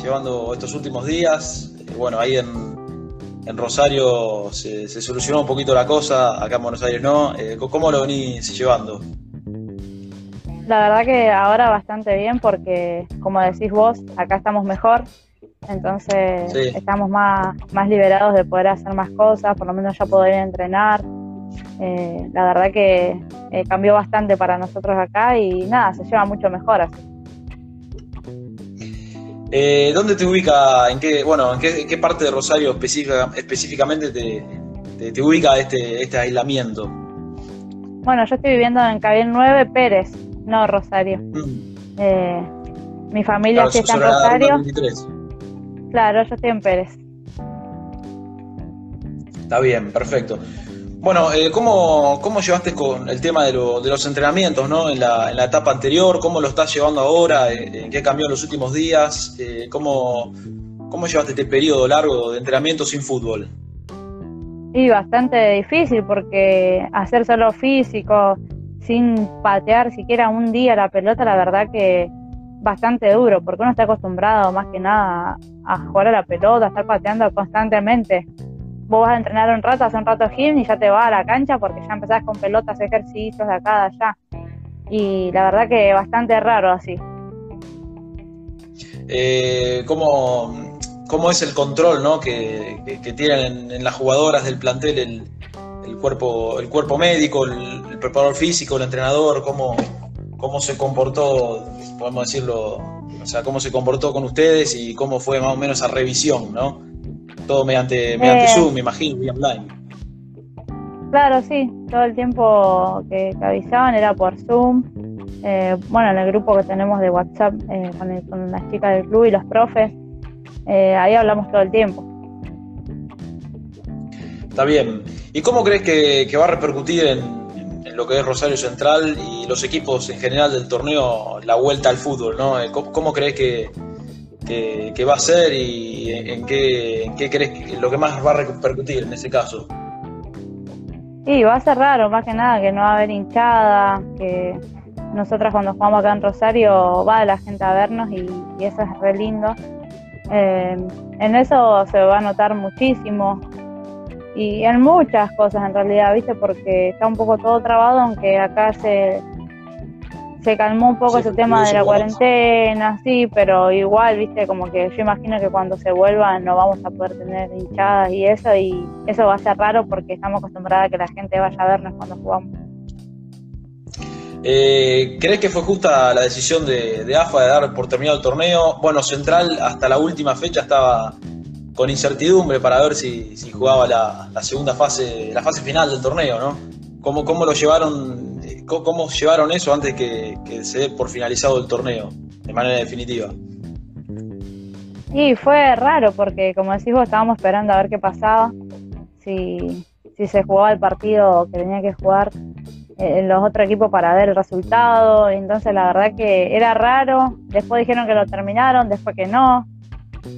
llevando estos últimos días? Eh, bueno, ahí en, Rosario se, solucionó un poquito la cosa, acá en Buenos Aires no. Eh, ¿Cómo lo venís llevando? La verdad que ahora bastante bien porque, como decís vos, acá estamos mejor, entonces estamos más, más liberados de poder hacer más cosas, por lo menos ya poder entrenar. Eh, la verdad que cambió bastante para nosotros acá y nada, se lleva mucho mejor así. Eh, ¿Dónde te ubica, en qué, bueno, en qué, parte de Rosario específicamente te, ubica este, este aislamiento? Bueno, yo estoy viviendo en Cabil 9 Pérez, no Rosario. Mm. Eh, mi familia sí está en Rosario. Claro, yo estoy en Pérez. Está bien, perfecto. Bueno, eh, ¿cómo, ¿cómo, llevaste con el tema de, los entrenamientos ¿no? en, la, etapa anterior? ¿Cómo lo estás llevando ahora? ¿En qué cambió en los últimos días? Eh, ¿cómo, ¿Cómo llevaste este periodo largo de entrenamiento sin fútbol? Y bastante difícil porque hacer solo físico, sin patear siquiera un día la pelota, la verdad que bastante duro, porque uno está acostumbrado más que nada a jugar a la pelota, a estar pateando constantemente vos vas a entrenar un rato, hacer un rato gym y ya te vas a la cancha porque ya empezás con pelotas, ejercicios de acá, de allá. Y la verdad que bastante raro así. Eh, ¿cómo, ¿cómo, es el control ¿no? que, tienen en, las jugadoras del plantel el, el, cuerpo, el cuerpo médico, el, preparador físico, el entrenador? ¿Cómo, ¿Cómo se comportó, podemos decirlo, o sea, cómo se comportó con ustedes y cómo fue más o menos esa revisión, ¿no? Todo mediante, mediante eh, Zoom, me imagino, y online. Claro, sí, todo el tiempo que, avisaban era por Zoom. Eh, bueno, en el grupo que tenemos de WhatsApp eh, con, las chicas del club y los profes, ahí hablamos todo el tiempo. Está bien. ¿Y cómo crees que, va a repercutir en, lo que es Rosario Central y los equipos en general del torneo la vuelta al fútbol? ¿no? cómo crees que, que, va a ser y en qué, en qué crees lo que más va a repercutir en ese caso. Sí, va a ser raro, más que nada, que no va a haber hinchada, que nosotras cuando jugamos acá en Rosario va la gente a vernos y, eso es re lindo. Eh, en eso se va a notar muchísimo y en muchas cosas en realidad, ¿viste? Porque está un poco todo trabado, aunque acá se, se calmó un poco ese tema de la cuarentena, sí, pero igual, viste, como que yo imagino que cuando se vuelva no vamos a poder tener hinchadas y eso, y eso va a ser raro porque estamos acostumbrados a que la gente vaya a vernos cuando jugamos. Eh, ¿Crees que fue justa la decisión de, AFA de dar por terminado el torneo? Bueno, Central hasta la última fecha estaba con incertidumbre para ver si, jugaba la, la, segunda fase, la fase final del torneo, ¿no? ¿Cómo, cómo lo llevaron ¿Cómo llevaron eso antes que, que se dé por finalizado el torneo, de manera definitiva? Y fue raro porque, como decís vos, estábamos esperando a ver qué pasaba, si, si se jugaba el partido que tenía que jugar en eh, los otros equipos para ver el resultado. Entonces, la verdad que era raro. Después dijeron que lo terminaron, después que no.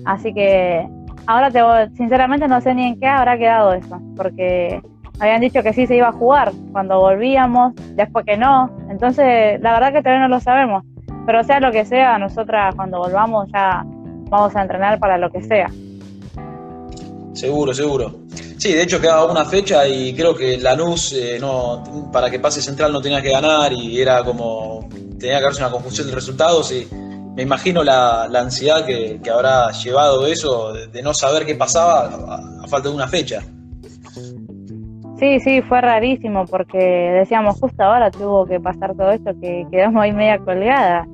Así que ahora, te, sinceramente, no sé ni en qué habrá quedado eso, porque habían dicho que sí se iba a jugar cuando volvíamos, después que no. Entonces, la verdad que todavía no lo sabemos. Pero sea lo que sea, nosotras cuando volvamos ya vamos a entrenar para lo que sea. Seguro, seguro. Sí, de hecho quedaba una fecha y creo que Lanús, eh, no, para que pase central no tenía que ganar y era como, tenía que haberse una confusión de resultados y me imagino la, ansiedad que, habrá llevado eso de, no saber qué pasaba a falta de una fecha. Sí, sí, fue rarísimo porque decíamos justo ahora tuvo que pasar todo esto que quedamos ahí media colgada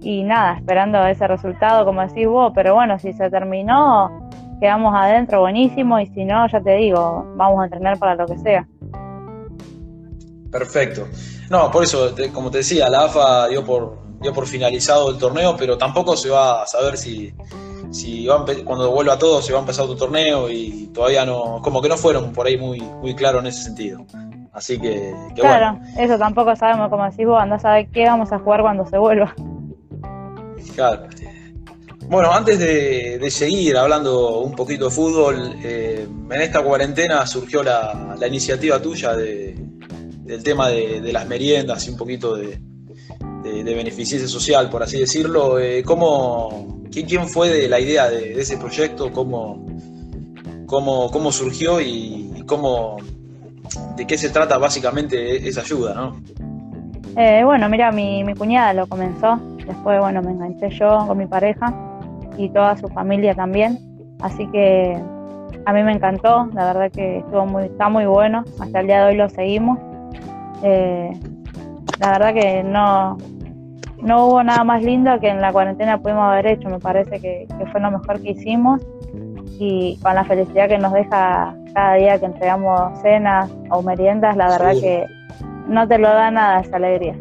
y nada, esperando ese resultado como decís vos, pero bueno, si se terminó, quedamos adentro buenísimo y si no, ya te digo, vamos a entrenar para lo que sea. Perfecto. No, por eso, como te decía, la AFA dio por, dio por finalizado el torneo, pero tampoco se va a saber si, si cuando vuelva todo se va a empezar otro torneo y todavía no, como que no fueron por ahí muy, muy claros en ese sentido. Así que, claro, eso tampoco sabemos, como decís vos, andás a saber qué vamos a jugar cuando se vuelva. Claro. Bueno, antes de, seguir hablando un poquito de fútbol, eh, en esta cuarentena surgió la, iniciativa tuya de, del tema de, las meriendas y un poquito de, de, beneficencia social, por así decirlo. Eh, ¿cómo, ¿quién, fue de la idea de, ese proyecto? ¿Cómo, cómo, cómo surgió y, cómo, de qué se trata básicamente esa ayuda? ¿no? Eh, bueno, mira, mi, mi cuñada lo comenzó, después, bueno, me enganché yo con mi pareja y toda su familia también, así que a mí me encantó, la verdad que estuvo muy, está muy bueno, hasta el día de hoy lo seguimos. Eh, la verdad que no, no hubo nada más lindo que en la cuarentena pudimos haber hecho, me parece que, fue lo mejor que hicimos y con la felicidad que nos deja cada día que entregamos cenas o meriendas, la verdad que no te lo da nada esa alegría.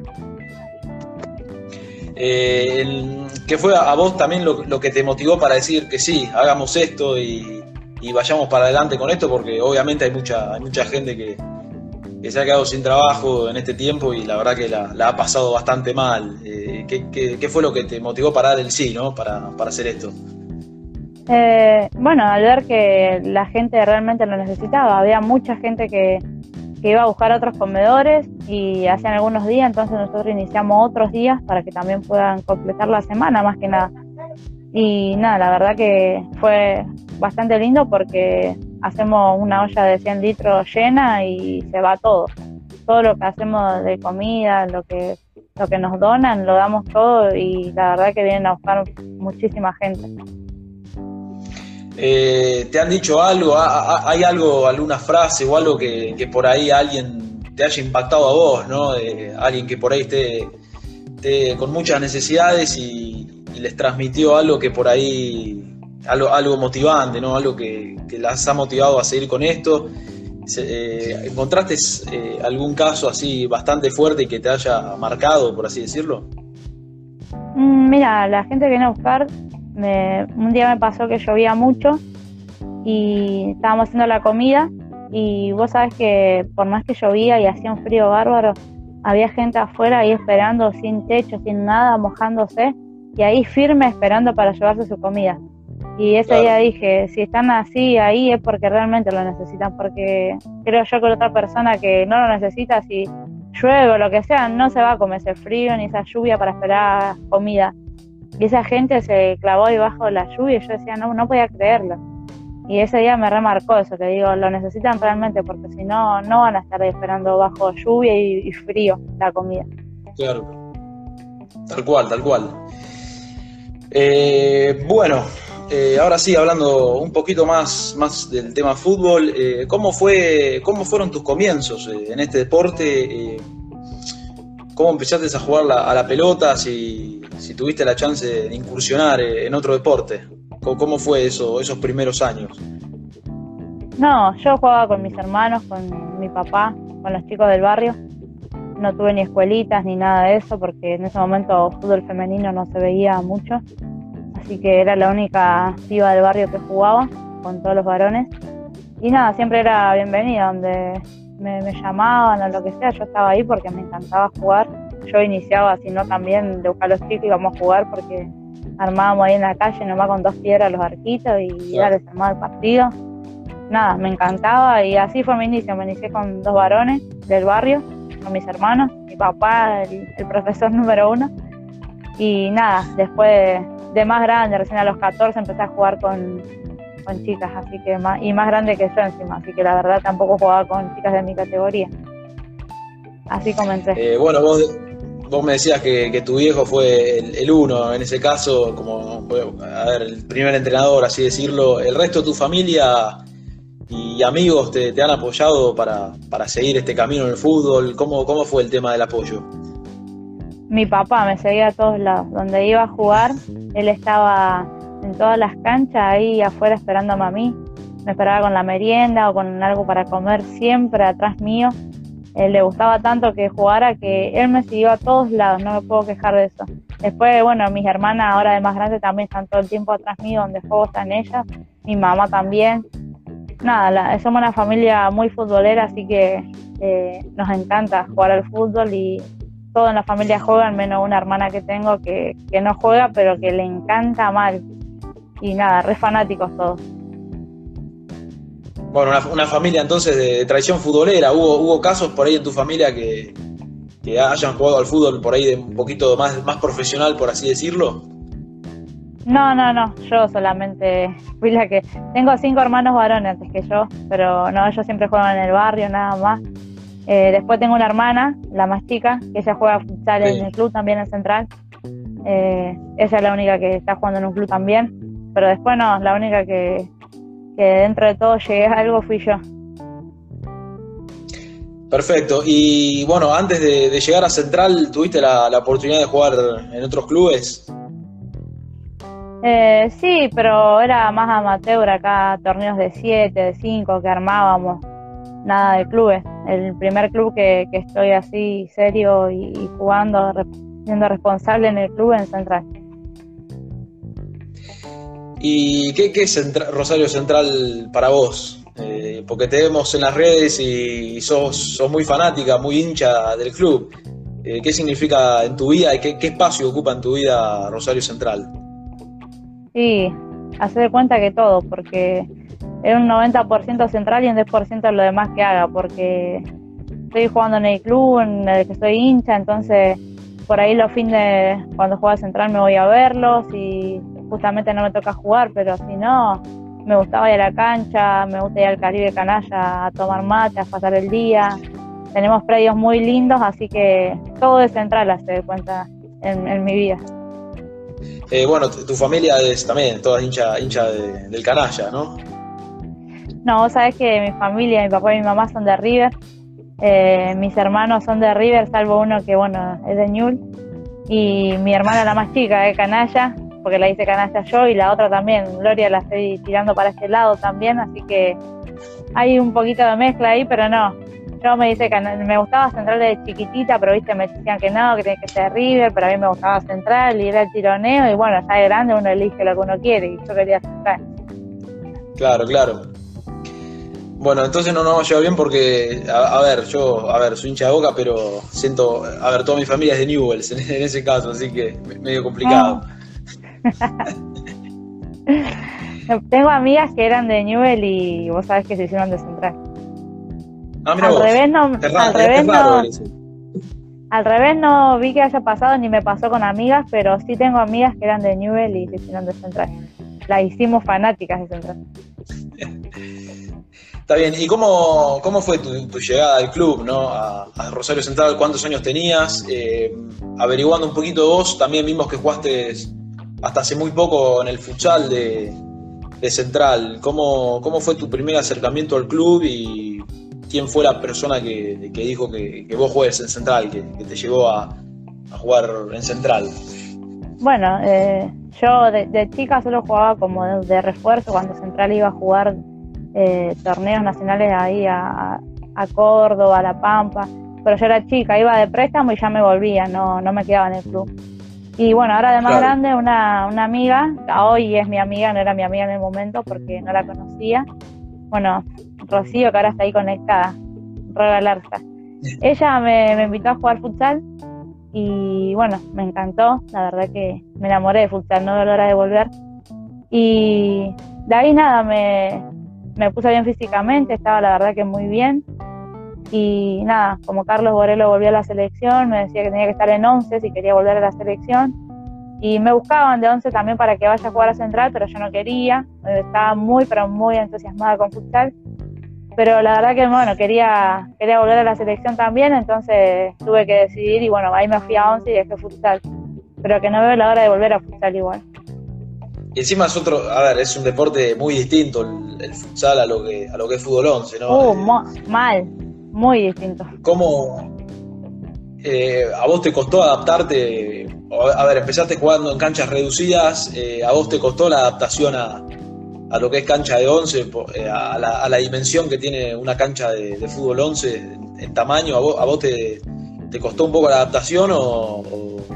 Eh, ¿Qué fue a vos también lo, que te motivó para decir que sí, hagamos esto y, y, vayamos para adelante con esto? Porque obviamente hay mucha, hay mucha gente que, que se ha quedado sin trabajo en este tiempo y la verdad que la, ha pasado bastante mal. Eh, ¿qué, fue lo que te motivó para dar el sí, ¿no? para, hacer esto? Eh, bueno, al ver que la gente realmente lo necesitaba, había mucha gente que, iba a buscar otros comedores y hacían algunos días, entonces nosotros iniciamos otros días para que también puedan completar la semana más que nada. Y nada, la verdad que fue bastante lindo porque hacemos una olla de 100 litros llena y se va todo. Todo lo que hacemos de comida, lo que, lo que nos donan, lo damos todo y la verdad que vienen a buscar muchísima gente. Eh, ¿Te han dicho algo? ¿Hay algo, alguna frase o algo que, por ahí alguien te haya impactado a vos, ¿no? alguien que por ahí esté, con muchas necesidades y, les transmitió algo que por ahí algo, algo motivante, ¿no? Algo que, las ha motivado a seguir con esto. Eh, ¿Encontraste eh, algún caso así bastante fuerte que te haya marcado, por así decirlo? Mm, mira, la gente que viene a buscar, un día me pasó que llovía mucho y estábamos haciendo la comida y vos sabes que por más que llovía y hacía un frío bárbaro, había gente afuera ahí esperando sin techo, sin nada, mojándose y ahí firme esperando para llevarse su comida. Y ese día dije, si están así ahí es porque realmente lo necesitan, porque creo yo que otra persona que no lo necesita, si llueve o lo que sea, no se va a comer ese frío ni esa lluvia para esperar comida. Y esa gente se clavó debajo de la lluvia y yo decía, no, no podía creerlo. Y ese día me remarcó eso, que digo, lo necesitan realmente porque si no, no van a estar esperando bajo lluvia y, y frío la comida. Claro, tal cual, tal cual. Eh, bueno, eh, ahora sí, hablando un poquito más, más del tema fútbol, eh, ¿cómo, fue, ¿cómo fueron tus comienzos eh, en este deporte? ¿Cómo empezaste a jugar a la pelota? Si, tuviste la chance de incursionar en otro deporte. ¿Cómo, fue eso, esos primeros años? No, yo jugaba con mis hermanos, con mi papá, con los chicos del barrio. No tuve ni escuelitas ni nada de eso porque en ese momento fútbol femenino no se veía mucho así que era la única piba del barrio que jugaba con todos los varones. Y nada, siempre era bienvenida, donde me, llamaban o lo que sea, yo estaba ahí porque me encantaba jugar. Yo iniciaba, sino también de buscar los chicos y íbamos a jugar porque armábamos ahí en la calle nomás con dos piedras los arquitos y ya les armaba el partido. Nada, me encantaba y así fue mi inicio. Me inicié con dos varones del barrio, con mis hermanos, mi papá, el, el profesor número uno. Y nada, después de más grande, recién a los 14 empecé a jugar con, chicas, así que más, y más grande que yo encima, así que la verdad tampoco jugaba con chicas de mi categoría. Así comencé. Eh, bueno, vos, vos me decías que, tu viejo fue el, uno, en ese caso, como a ver, el primer entrenador, así decirlo. ¿El resto de tu familia y amigos te, han apoyado para, para, seguir este camino en el fútbol? ¿Cómo, ¿Cómo fue el tema del apoyo? Mi papá me seguía a todos lados. Donde iba a jugar, él estaba en todas las canchas ahí afuera esperándome a mí. Me esperaba con la merienda o con algo para comer siempre atrás mío. Él le gustaba tanto que jugara que él me siguió a todos lados, no me puedo quejar de eso. Después, bueno, mis hermanas ahora de más grande también están todo el tiempo atrás mío, donde juego están ellas, mi mamá también. Nada, somos una familia muy futbolera, así que eh, nos encanta jugar al fútbol y todos en la familia juegan, menos una hermana que tengo que, no juega, pero que le encanta mal. Y nada, re fanáticos todos. Bueno, una, familia entonces de, tradición futbolera. ¿Hubo, ¿Hubo casos por ahí en tu familia que, hayan jugado al fútbol por ahí de un poquito más, más profesional, por así decirlo? No, no, no, yo solamente fui la que... Tengo cinco hermanos varones antes que yo, pero no, ellos siempre juegan en el barrio, nada más. Eh, después tengo una hermana, la más chica, que ella juega futsal en el club también en Central. Eh, ella es la única que está jugando en un club también, pero después no, la única que, que dentro de todo llegué a algo fui yo. Perfecto. Y bueno, antes de, llegar a Central, ¿tuviste la, oportunidad de jugar en otros clubes? Eh, sí, pero era más amateur acá, torneos de 7, de 5 que armábamos, nada de clubes. El primer club que, estoy así serio y, jugando, siendo responsable en el club en Central. ¿Y qué, es Rosario Central para vos? Eh, porque te vemos en las redes y sos, muy fanática, muy hincha del club. Eh, ¿Qué significa en tu vida y qué, espacio ocupa en tu vida Rosario Central? Sí, hacer cuenta que todo, porque es un 90% central y un 10% lo demás que haga, porque estoy jugando en el club en el que estoy hincha, entonces por ahí los fines cuando juega central me voy a verlos y justamente no me toca jugar, pero si no, me gustaba ir a la cancha, me gusta ir al Caribe Canalla a tomar mate, a pasar el día. Tenemos predios muy lindos, así que todo es central, de cuenta, en, mi vida. Eh, bueno, tu familia es también toda hincha, hincha del Canalla, ¿no? No, vos sabés que mi familia, mi papá y mi mamá son de River. Eh, mis hermanos son de River, salvo uno que, bueno, es de Ñul. Y mi hermana, la más chica, es Canalla porque la hice canasta yo y la otra también, Gloria la estoy tirando para este lado también, así que hay un poquito de mezcla ahí, pero no. Yo me dice que me gustaba Central de chiquitita, pero viste, me decían que no, que tiene que ser River, pero a mí me gustaba Central y era el tironeo y bueno, ya de grande uno elige lo que uno quiere y yo quería Central. Claro, claro. Bueno, entonces no nos a llevar bien porque, a, ver, yo, a ver, soy hincha de boca, pero siento, a ver, toda mi familia es de Newells en, ese caso, así que medio complicado. Ah. Tengo amigas que eran de Newell y vos sabés que se hicieron de Central. Ah, al revés no, al revés no, al revés no vi que haya pasado ni me pasó con amigas, pero sí tengo amigas que eran de Newell y se hicieron de Central. Las hicimos fanáticas de Central. Está bien, ¿y cómo, cómo fue tu, llegada al club, ¿no? A, Rosario Central? ¿Cuántos años tenías? Eh, averiguando un poquito de vos, también vimos que jugaste hasta hace muy poco en el futsal de, Central. ¿Cómo, ¿Cómo, fue tu primer acercamiento al club y quién fue la persona que, dijo que, vos juegues en Central, que, te llevó a, jugar en Central? Bueno, eh, yo de, chica solo jugaba como de, refuerzo cuando Central iba a jugar eh, torneos nacionales ahí a, a, Córdoba, a La Pampa, pero yo era chica, iba de préstamo y ya me volvía, no, no me quedaba en el club. Y bueno, ahora de más grande, una, una amiga, hoy es mi amiga, no era mi amiga en el momento porque no la conocía. Bueno, Rocío, que ahora está ahí conectada, regalarse. Ella me, me invitó a jugar futsal y bueno, me encantó, la verdad que me enamoré de futsal, no de la hora de volver. Y de ahí nada, me, me puse bien físicamente, estaba la verdad que muy bien. Y nada, como Carlos Borelo volvió a la selección, me decía que tenía que estar en 11 si quería volver a la selección. Y me buscaban de 11 también para que vaya a jugar a Central, pero yo no quería. Estaba muy, pero muy entusiasmada con futsal. Pero la verdad que, bueno, quería, quería volver a la selección también, entonces tuve que decidir y bueno, ahí me fui a 11 y dejé futsal. Pero que no veo la hora de volver a futsal igual. Y encima es otro, a ver, es un deporte muy distinto el, futsal a lo que a lo que es fútbol 11, ¿no? Uh, mal, muy distinto. ¿Cómo eh, a vos te costó adaptarte? A ver, empezaste jugando en canchas reducidas, eh, ¿a vos te costó la adaptación a, a lo que es cancha de 11, eh, a, la, a, la, dimensión que tiene una cancha de, fútbol 11 en, tamaño? ¿A vos, a vos te, costó un poco la adaptación o,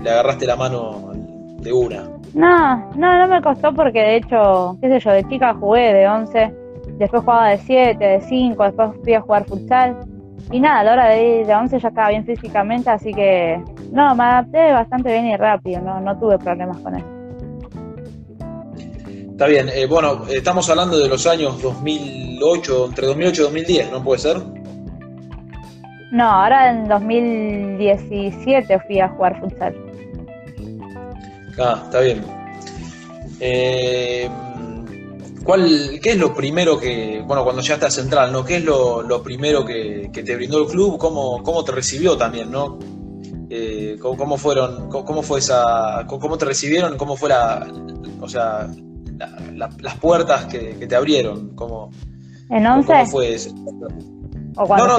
le agarraste la mano de una? No, no, no me costó porque de hecho, qué sé yo, de chica jugué de 11, después jugaba de 7, de 5, después fui a jugar futsal y nada, a la hora de ir de 11 ya estaba bien físicamente, así que no, me adapté bastante bien y rápido, no, no tuve problemas con eso. Está bien, eh, bueno, estamos hablando de los años 2008, entre 2008 y 2010, ¿no puede ser? No, ahora en 2017 fui a jugar futsal. Ah, está bien. Eh, ¿cuál, ¿Qué es lo primero que, bueno, cuando ya estás central, ¿no? ¿Qué es lo, primero que, te brindó el club? ¿Cómo, cómo te recibió también, no? Eh, ¿cómo, fueron, cómo, fue esa, cómo te recibieron, cómo fue la, o sea, las puertas que, te abrieron, cómo, ¿En 11? ¿Cómo fue eso? ¿O no, no,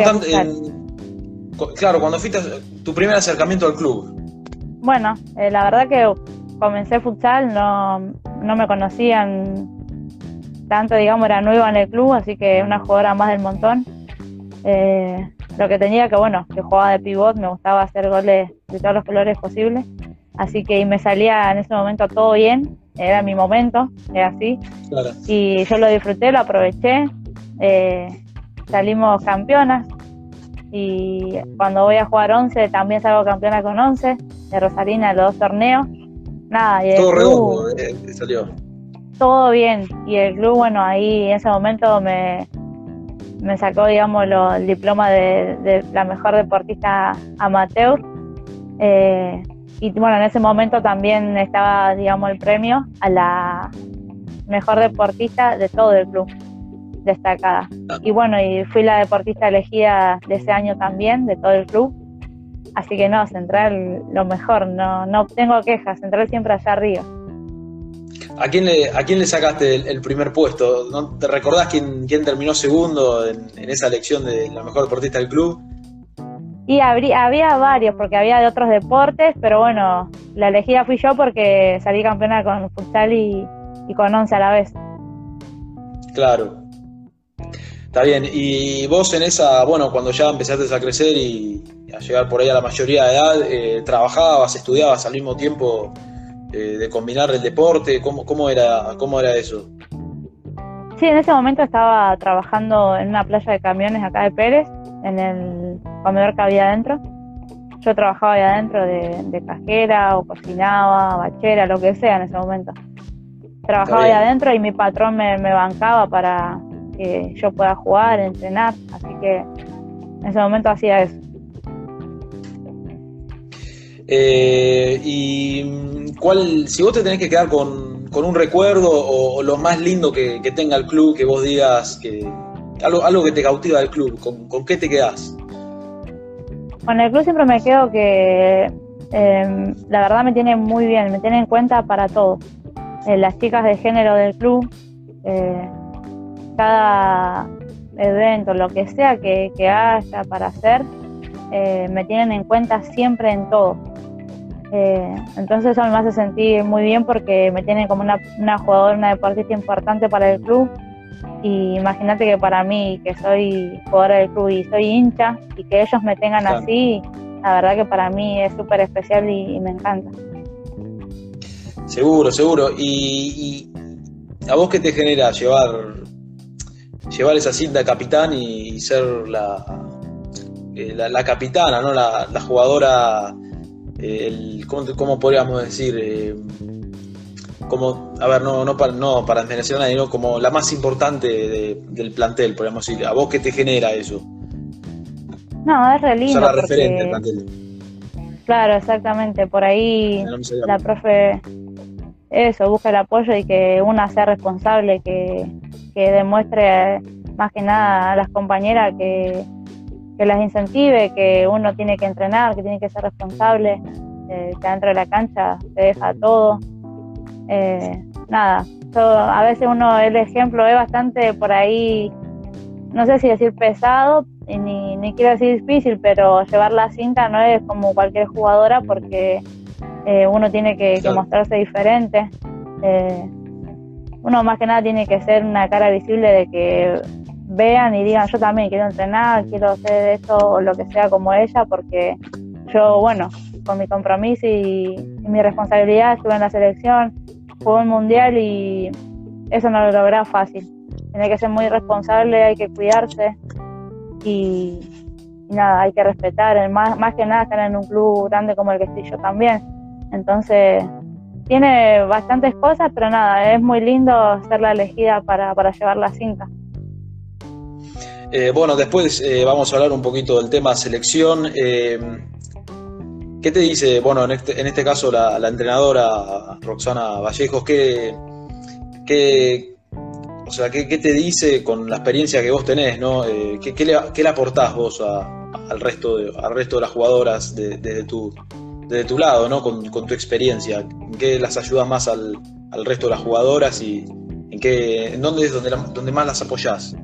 claro, cuando fuiste tu primer acercamiento al club. Bueno, eh, la verdad que comencé futsal, no, no me conocían tanto, digamos, era nueva en el club, así que una jugadora más del montón. Eh, lo que tenía que, bueno, que jugaba de pivot, me gustaba hacer goles de todos los colores posibles, así que me salía en ese momento todo bien, era mi momento, era así. Y yo lo disfruté, lo aproveché, eh, salimos campeonas y cuando voy a jugar 11 también salgo campeona con 11 de Rosarina los dos torneos. Nada, y todo redondo eh, salió. Todo bien y el club, bueno, ahí en ese momento me, me sacó, digamos, el diploma de, la mejor deportista amateur. Eh, y bueno, en ese momento también estaba, digamos, el premio a la mejor deportista de todo el club destacada. Y bueno, y fui la deportista elegida de ese año también, de todo el club. Así que no, Central lo mejor, no, no tengo quejas, Central siempre allá arriba. ¿A quién le, a quién le sacaste el, primer puesto? ¿No ¿Te recordás quién, quién terminó segundo en, esa elección de la mejor deportista del club? Y habría, había varios, porque había de otros deportes, pero bueno, la elegida fui yo porque salí campeona con futsal y, y con once a la vez. Claro, Está bien, y vos en esa, bueno, cuando ya empezaste a crecer y a llegar por ahí a la mayoría de edad, eh, trabajabas, estudiabas al mismo tiempo eh, de combinar el deporte, ¿Cómo, ¿cómo, era, ¿cómo era eso? Sí, en ese momento estaba trabajando en una playa de camiones acá de Pérez, en el comedor que había adentro. Yo trabajaba ahí adentro de, cajera o cocinaba, bachera, lo que sea en ese momento. Trabajaba ahí adentro y mi patrón me bancaba para, que yo pueda jugar, entrenar, así que en ese momento hacía eso. Eh, y cuál, si vos te tenés que quedar con, un recuerdo o, lo más lindo que, tenga el club, que vos digas que algo, algo que te cautiva del club, ¿con, qué te quedás? Con el club siempre me quedo que em, la verdad me tiene muy bien, me tiene en cuenta para todo. Eh, las chicas de género del club, eh, cada evento, lo que sea que, haya para hacer, eh, me tienen en cuenta siempre en todo. Entonces eso me hace sentir muy bien porque me tienen como una, una jugadora, una deportista importante para el club. Y imagínate que para mí, que soy jugadora del club y soy hincha, y que ellos me tengan así, la verdad que para mí es súper especial y, me encanta. Seguro, seguro. ¿Y, ¿Y a vos qué te genera llevar llevar esa cinta de capitán y, ser la, eh, la, capitana, ¿no? La, jugadora, eh, el, ¿cómo, podríamos decir? Eh, como, a ver, no, no, para, no para desmerecer a nadie, como la más importante del plantel, podríamos decir. ¿A vos qué te genera eso? No, es re lindo. la referente del plantel. Claro, exactamente. Por ahí la profe, eso, busca el apoyo y que una sea responsable, que, que demuestre más que nada a las compañeras que, las incentive, que uno tiene que entrenar, que tiene que ser responsable, eh, que dentro de la cancha se deja todo. Eh, nada, a veces uno, el ejemplo es bastante por ahí, no sé si decir pesado, ni, ni quiero decir difícil, pero llevar la cinta no es como cualquier jugadora porque eh, uno tiene que, mostrarse diferente. Uno más que nada tiene que ser una cara visible de que vean y digan yo también quiero entrenar, quiero hacer esto o lo que sea como ella, porque yo, bueno, con mi compromiso y, mi responsabilidad estuve en la selección, jugué un mundial y eso no lo logré fácil. Tiene que ser muy responsable, hay que cuidarse y, nada, hay que respetar, más, más que nada estar en un club grande como el que estoy yo también. Entonces, tiene bastantes cosas, pero nada, es muy lindo ser la elegida para, llevar la cinta. Eh, bueno, después eh, vamos a hablar un poquito del tema selección. Eh, ¿Qué te dice, bueno, en este, en este caso la, entrenadora Roxana Vallejos, qué, ¿qué, o sea, ¿qué, te dice con la experiencia que vos tenés, ¿no? Eh, ¿qué, le, ¿qué, le, aportás vos al, resto de, al resto de las jugadoras desde de, tu, de tu lado, ¿no? Con, tu experiencia. ¿En qué las ayudas más al, resto de las jugadoras y en, qué, en dónde es donde, donde más las apoyás?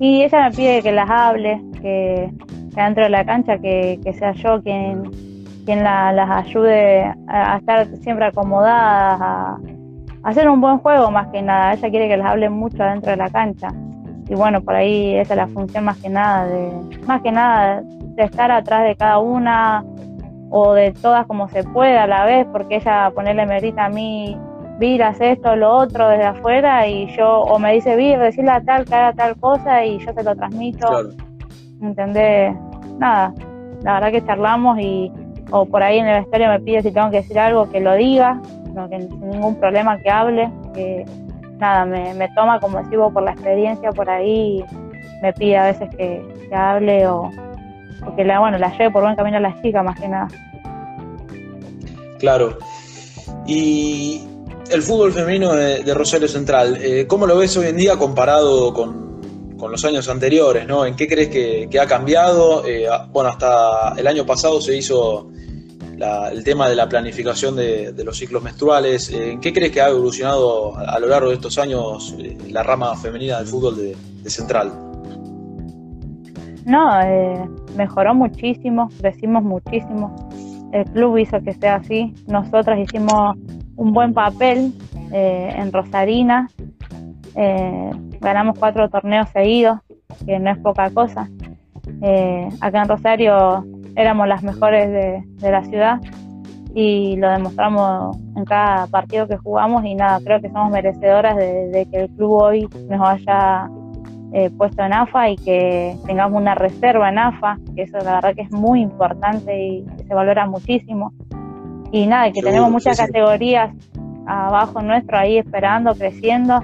Y ella me pide que las hable, que, dentro de la cancha que, sea yo quien, quien las ayude a, estar siempre acomodadas, a, hacer un buen juego más que nada. Ella quiere que las hable mucho adentro de la cancha. Y bueno, por ahí esa es la función más que nada, de, más que nada de estar atrás de cada una o de todas como se puede a la vez, porque ella ponerle merita a mí, Vir, hace esto, lo otro desde afuera, y yo, o me dice Vir, decirle a tal que haga tal cosa, y yo se lo transmito. Claro. ¿Entendés? Nada, la verdad que charlamos y, o por ahí en el vestuario me pide si tengo que decir algo, que lo diga, no, que sin ningún problema que hable, que nada, me, me toma como decimos por la experiencia por ahí, me pide a veces que, que hable o, que la, bueno, la lleve por buen camino a la chica más que nada. Claro. Y el fútbol femenino de, Rosario Central, eh, ¿cómo lo ves hoy en día comparado con, los años anteriores? ¿no? ¿En qué crees que, ha cambiado? Eh, bueno, hasta el año pasado se hizo el tema de la planificación de, los ciclos menstruales. Eh, ¿En qué crees que ha evolucionado a, lo largo de estos años la rama femenina del fútbol de, Central? No, mejoró muchísimo, crecimos muchísimo. El club hizo que sea así. Nosotras hicimos un buen papel eh, en Rosarina. Eh, ganamos cuatro torneos seguidos, que no es poca cosa. Eh, acá en Rosario éramos las mejores de, la ciudad y lo demostramos en cada partido que jugamos y nada, creo que somos merecedoras de, que el club hoy nos haya puesto en AFA y que tengamos una reserva en AFA, que eso la verdad que es muy importante y se valora muchísimo. Y nada, que tenemos muchas categorías abajo nuestro ahí esperando, creciendo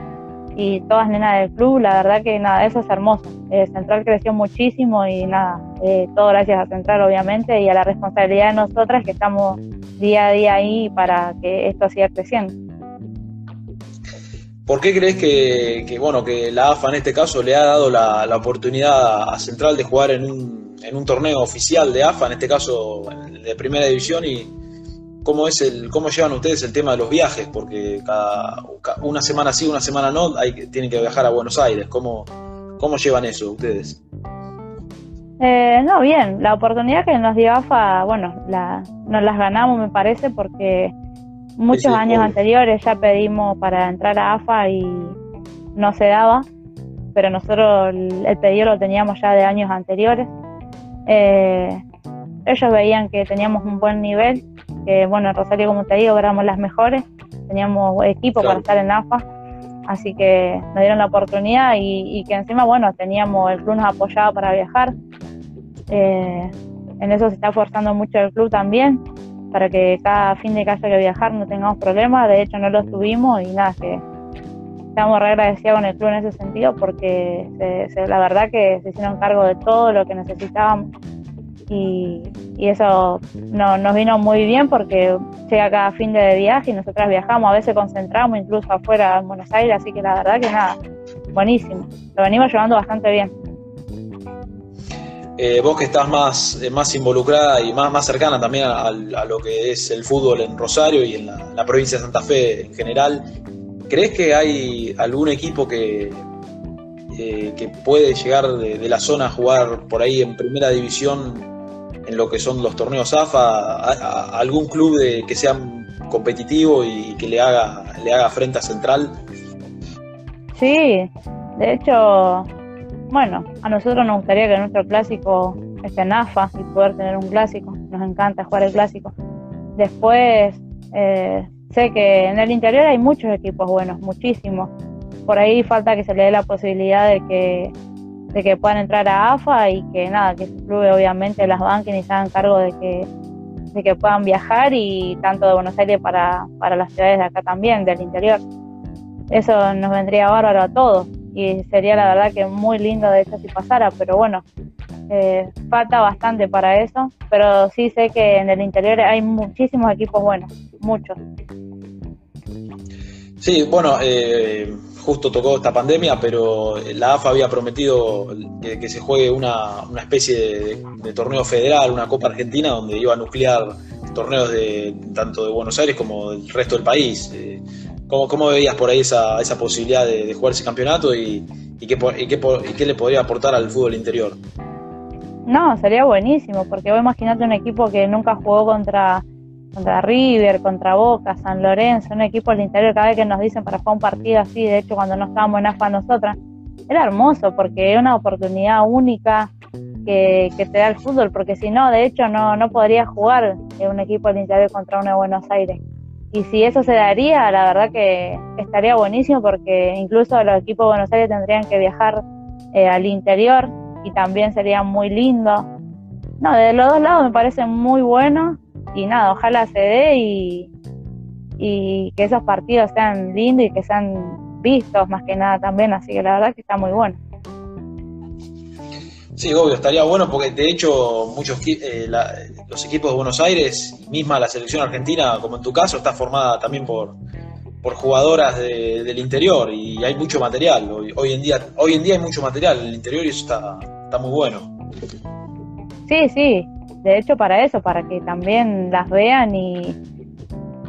y todas nenas del club, la verdad que nada, eso es hermoso. Eh, Central creció muchísimo y nada, eh, todo gracias a Central obviamente y a la responsabilidad de nosotras que estamos día a día ahí para que esto siga creciendo. ¿Por qué crees que, bueno, que la AFA en este caso le ha dado la, la oportunidad a Central de jugar en un, en un torneo oficial de AFA, en este caso de primera división, y, cómo es el, cómo llevan ustedes el tema de los viajes, porque cada, una semana sí, una semana no, hay, tienen que viajar a Buenos Aires. ¿Cómo, cómo llevan eso ustedes? Eh, no, bien, la oportunidad que nos dio AFA, bueno, la, nos las ganamos me parece porque muchos años anteriores ya pedimos para entrar a AFA y no se daba, pero nosotros el, pedido lo teníamos ya de años anteriores. Eh, ellos veían que teníamos un buen nivel que bueno, en Rosario, como te digo, éramos las mejores, teníamos equipo para estar en AFA, así que nos dieron la oportunidad y, que encima, bueno, teníamos, el club nos apoyaba para viajar. Eh, en eso se está forzando mucho el club también, para que cada fin de que haya que viajar no tengamos problemas, de hecho no lo tuvimos y nada, que estamos re agradecidos con el club en ese sentido porque la verdad que se hicieron cargo de todo lo que necesitábamos y, eso no, nos vino muy bien porque llega cada fin de viaje y nosotras viajamos, a veces concentramos incluso afuera en Buenos Aires, así que la verdad que nada, buenísimo, lo venimos llevando bastante bien. Eh, vos que estás más, eh, más involucrada y más, más cercana también a, lo que es el fútbol en Rosario y en la, provincia de Santa Fe en general, ¿crees que hay algún equipo que, eh, que puede llegar de, la zona a jugar por ahí en primera división en lo que son los torneos AFA, a, algún club de, que sea competitivo y que le haga, le haga frente a Central? Sí, de hecho, bueno, a nosotros nos gustaría que nuestro clásico esté en AFA y poder tener un clásico. Nos encanta jugar el clásico. Después, eh, sé que en el interior hay muchos equipos buenos, muchísimos. Por ahí falta que se le dé la posibilidad de que de que puedan entrar a AFA y que nada, que su club obviamente las banquen y se hagan cargo de que, de que puedan viajar y tanto de Buenos Aires para, para las ciudades de acá también, del interior. Eso nos vendría bárbaro a todos y sería la verdad que muy lindo de hecho si pasara, pero bueno, eh, falta bastante para eso, pero sí sé que en el interior hay muchísimos equipos buenos, muchos. Sí, bueno, eh, justo tocó esta pandemia, pero la AFA había prometido que, se juegue una, especie de, torneo federal, una Copa Argentina, donde iba a nuclear torneos de tanto de Buenos Aires como del resto del país. Eh, ¿cómo, veías por ahí esa, esa posibilidad de, jugar ese campeonato y, qué, y, qué, le podría aportar al fútbol interior? No, sería buenísimo, porque vos imaginate un equipo que nunca jugó contra contra River, contra Boca, San Lorenzo, un equipo del interior, cada vez que nos dicen para jugar un partido así, de hecho cuando no estábamos en AFA nosotras, era hermoso porque es una oportunidad única que, te da el fútbol, porque si no, de hecho no, no podría jugar en un equipo del interior contra uno de Buenos Aires. Y si eso se daría, la verdad que estaría buenísimo porque incluso los equipos de Buenos Aires tendrían que viajar eh, al interior y también sería muy lindo. No, de los dos lados me parece muy bueno y nada, ojalá se dé y, y que esos partidos sean lindos y que sean vistos más que nada también, así que la verdad que está muy bueno. Sí, obvio, estaría bueno porque de hecho muchos eh, los equipos de Buenos Aires, misma la selección argentina, como en tu caso, está formada también por, por jugadoras del interior y hay mucho material. Hoy, en día hoy en día hay mucho material en el interior y eso está, está muy bueno. Sí, sí, de hecho para eso, para que también las vean y,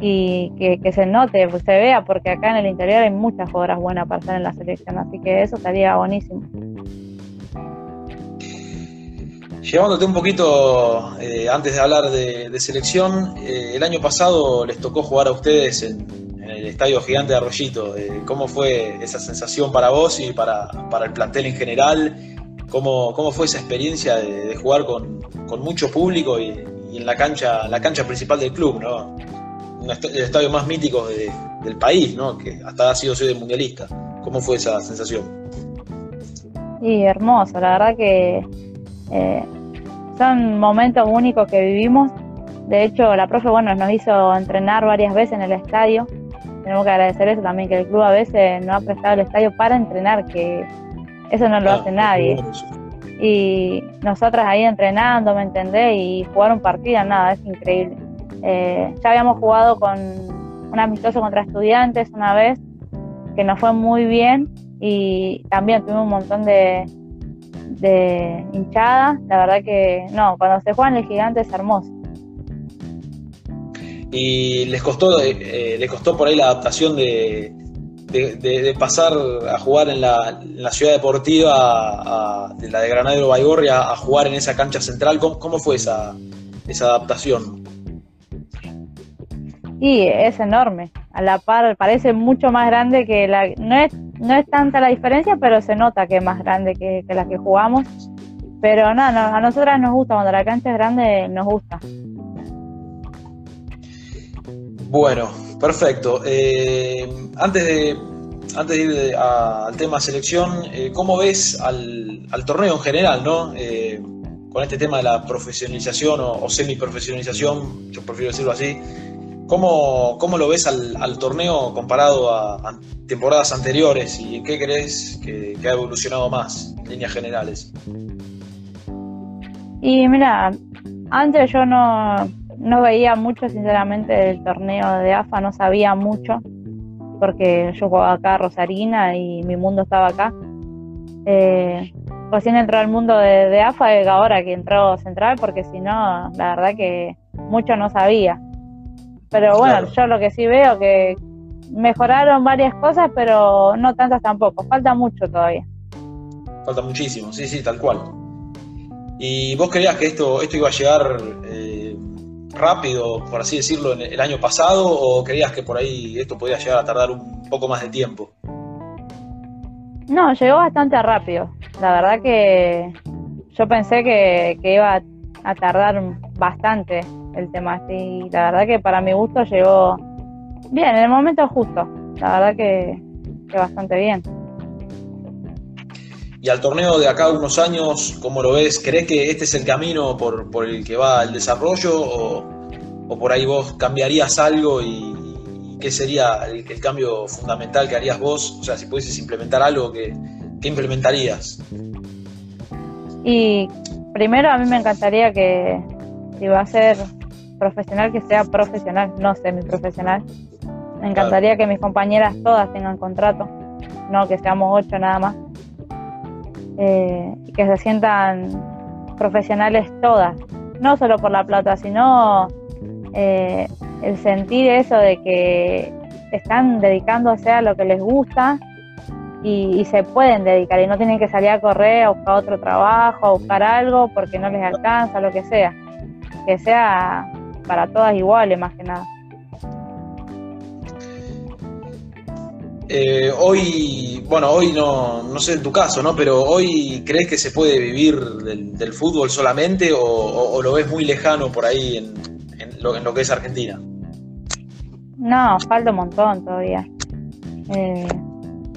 y que, se note, pues, se vea, porque acá en el interior hay muchas jugadoras buenas para estar en la selección, así que eso estaría buenísimo. Llevándote un poquito, eh, antes de hablar de, selección, eh, el año pasado les tocó jugar a ustedes en, el Estadio Gigante de Arroyito. Eh, ¿Cómo fue esa sensación para vos y para, para el plantel en general? ¿Cómo, cómo fue esa experiencia de, jugar con, mucho público y, en la cancha, la cancha principal del club, ¿no? el estadio más mítico del país, ¿no? Que hasta ha sido sede mundialista. ¿Cómo fue esa sensación? Sí, hermoso, la verdad que eh, son momentos únicos que vivimos. De hecho, la profe bueno, nos hizo entrenar varias veces en el estadio. Tenemos que agradecer eso también, que el club a veces nos ha prestado el estadio para entrenar, que eso no lo hace nadie. Y nosotras ahí entrenando, ¿me entendés? Y jugar un partido, nada, es increíble. Eh, ya habíamos jugado con un amistoso contra estudiantes una vez, que nos fue muy bien y también tuvimos un montón de, de hinchada. La verdad que no, cuando se juega en el gigante es hermoso. Y les costó, eh, les costó por ahí la adaptación de, de, pasar a jugar en la, ciudad deportiva de la de Granadero Baigorria a jugar en esa cancha central? ¿Cómo, fue esa, esa adaptación? Y es enorme. A la par parece mucho más grande que la. No es, no es tanta la diferencia, pero se nota que es más grande que, la que jugamos. Pero no, a nosotras nos gusta. Cuando la cancha es grande, nos gusta. Bueno, perfecto. Eh, antes de antes de ir al tema selección, eh, ¿cómo ves al, torneo en general, no? Eh, con este tema de la profesionalización o, semi-profesionalización, yo prefiero decirlo así. ¿Cómo, cómo lo ves al, torneo comparado a, temporadas anteriores y qué crees que, ha evolucionado más en líneas generales? Y mira, antes yo no, no veía mucho, sinceramente, el torneo de AFA, no sabía mucho, porque yo jugaba acá Rosarina y mi mundo estaba acá. Eh, recién entró al mundo de, AFA y ahora que entró Central, porque si no, la verdad que mucho no sabía. Pero bueno, yo lo que sí veo que mejoraron varias cosas, pero no tantas tampoco. Falta mucho todavía. Falta muchísimo, sí, sí, tal cual. ¿Y vos creías que esto, esto iba a llegar eh, rápido, por así decirlo, en el año pasado o creías que por ahí esto podía llegar a tardar un poco más de tiempo? No, llegó bastante rápido. La verdad que yo pensé que, iba a tardar bastante el tema. Y la verdad que para mi gusto llegó bien, en el momento justo. La verdad que, que bastante bien. Y al torneo de acá unos años, ¿cómo lo ves? ¿Crees que este es el camino por, el que va el desarrollo o, por ahí vos cambiarías algo y, qué sería el, cambio fundamental que harías vos? O sea, si pudieses implementar algo, ¿qué, implementarías? Y primero a mí me encantaría que si va a ser profesional, que sea profesional, no semiprofesional. Me encantaría que mis compañeras todas tengan contrato, no que seamos ocho nada más. Eh, y que se sientan profesionales todas, no solo por la plata, sino eh, el sentir eso de que están dedicándose a lo que les gusta y, se pueden dedicar y no tienen que salir a correr, a buscar otro trabajo, a buscar algo porque no les alcanza, lo que sea. Que sea para todas iguales, más que nada. Eh, hoy, bueno, hoy no, no sé en tu caso, ¿no? Pero hoy crees que se puede vivir del, fútbol solamente o, lo ves muy lejano por ahí en, lo, que es Argentina. No, falta un montón todavía. Eh,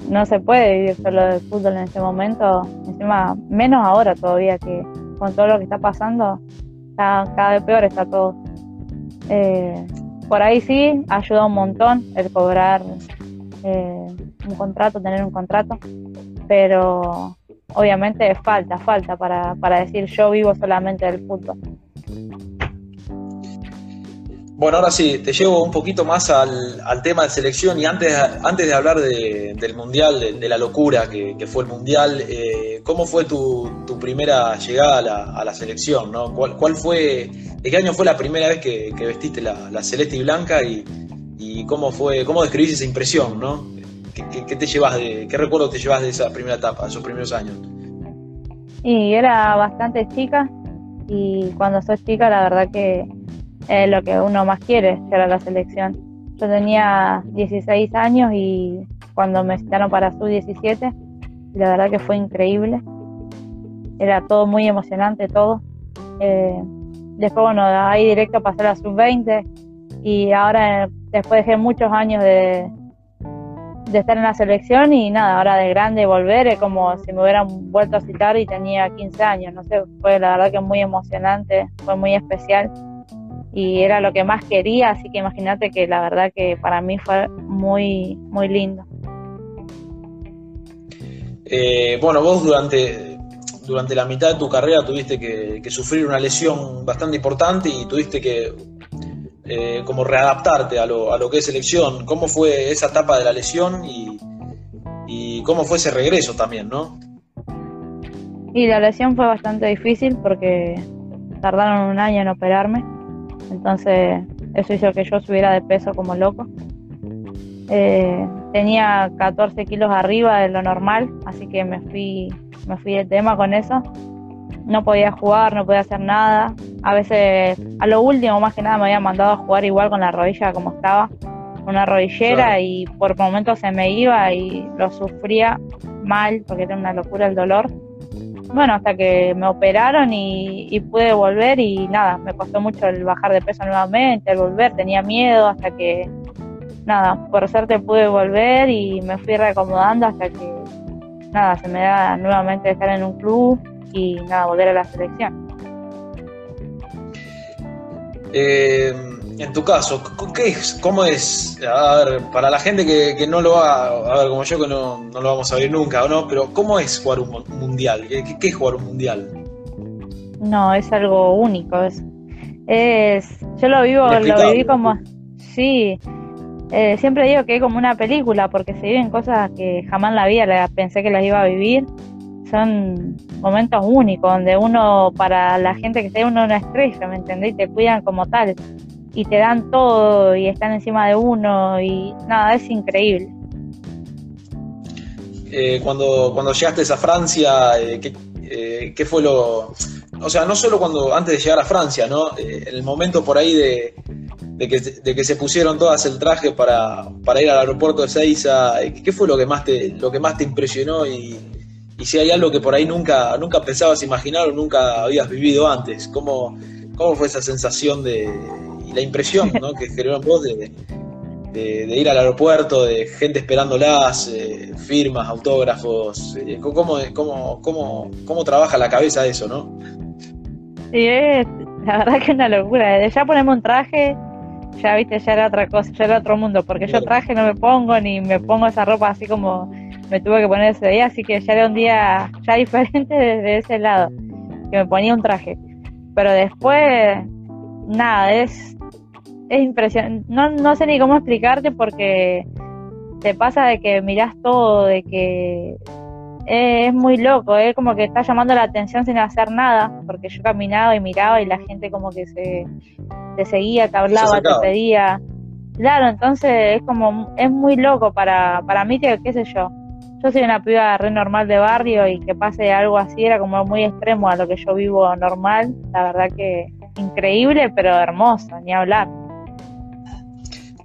no se puede vivir solo del fútbol en este momento, encima menos ahora todavía que con todo lo que está pasando, cada vez peor está todo. Eh, por ahí sí, ayuda un montón el cobrar eh, un contrato, tener un contrato, pero obviamente falta, falta para, para decir yo vivo solamente del fútbol. Bueno, ahora sí, te llevo un poquito más al, tema de selección y antes, antes de hablar del Mundial, de, la locura que, fue el Mundial, eh, ¿cómo fue tu, primera llegada a la, selección? ¿no? ¿Cuál, ¿Cuál, fue, de qué año fue la primera vez que, vestiste la, celeste y blanca y, cómo fue, cómo describís esa impresión, ¿no? ¿Qué, te llevas de, qué recuerdo te llevas de esa primera etapa, esos primeros años? Y era bastante chica y cuando sos chica la verdad que es lo que uno más quiere, llegar a la selección. Yo tenía 16 años y cuando me citaron para su 17, la verdad que fue increíble. Era todo muy emocionante, todo. Eh, después, bueno, ahí directo pasé a la sub-20 y ahora, después dejé muchos años de, de estar en la selección y nada, ahora de grande volver es como si me hubieran vuelto a citar y tenía 15 años, no sé, fue la verdad que muy emocionante, fue muy especial y era lo que más quería, así que imagínate que la verdad que para mí fue muy, muy lindo. Eh, bueno, vos durante, durante la mitad de tu carrera tuviste que, sufrir una lesión bastante importante y tuviste que eh, como readaptarte a lo, a lo que es selección. ¿Cómo fue esa etapa de la lesión y, y cómo fue ese regreso también, no? Y la lesión fue bastante difícil porque tardaron un año en operarme entonces eso hizo que yo subiera de peso como loco. Eh, tenía 14 kilos arriba de lo normal, así que me fui, me fui de tema con eso. No podía jugar, no podía hacer nada. A veces, a lo último, más que nada, me había mandado a jugar igual con la rodilla como estaba, una rodillera, y por momentos se me iba y lo sufría mal porque era una locura el dolor bueno, hasta que me operaron y, pude volver y nada, me costó mucho el bajar de peso nuevamente, el volver, tenía miedo hasta que, nada, por suerte pude volver y me fui reacomodando hasta que, nada, se me da nuevamente estar en un club y nada, volver a la selección. Eh, en tu caso, ¿qué es, ¿cómo es? A ver, para la gente que, no lo va, a ver, como yo que no, no, lo vamos a ver nunca, ¿o no? Pero ¿cómo es jugar un mundial? ¿Qué, es jugar un mundial? No, es algo único. Es, es yo lo vivo, lo viví como, sí. Eh, siempre digo que es como una película porque se viven cosas que jamás en la vida pensé que las iba a vivir. Son momentos únicos donde uno, para la gente que sea uno una estrella, ¿me entendés? Y te cuidan como tal y te dan todo y están encima de uno y nada, es increíble. Eh, cuando, cuando llegaste a Francia, eh, eh, ¿qué, fue lo...? O sea, no solo cuando antes de llegar a Francia, ¿no? el momento por ahí de, que, de, que, se pusieron todas el traje para, para ir al aeropuerto de Seiza, ¿qué fue lo que más te, lo que más te impresionó y, y si hay algo que por ahí nunca, nunca pensabas imaginar o nunca habías vivido antes? ¿Cómo, cómo fue esa sensación de, la impresión ¿no? que generó en vos de, ir al aeropuerto, de gente esperándolas, eh, firmas, autógrafos. Eh, ¿cómo, cómo, cómo, cómo, trabaja la cabeza eso, no? Sí, es, la verdad que es una locura. De ya ponerme un traje, ya viste, ya era otra cosa, ya era otro mundo, porque yo traje no me pongo, ni me pongo esa ropa así como me tuve que poner ese día, así que ya era un día ya diferente desde ese lado, que me ponía un traje. Pero después, nada, es es impresionante. No, no sé ni cómo explicarte porque te pasa de que mirás todo, de que es muy loco, es como que está llamando la atención sin hacer nada, porque yo caminaba y miraba y la gente como que se te seguía, te hablaba, te pedía. Claro, entonces es como, es muy loco para, para mí que, qué sé yo, yo soy una piba re normal de barrio y que pase algo así era como muy extremo a lo que yo vivo normal, la verdad que increíble pero hermoso, ni hablar.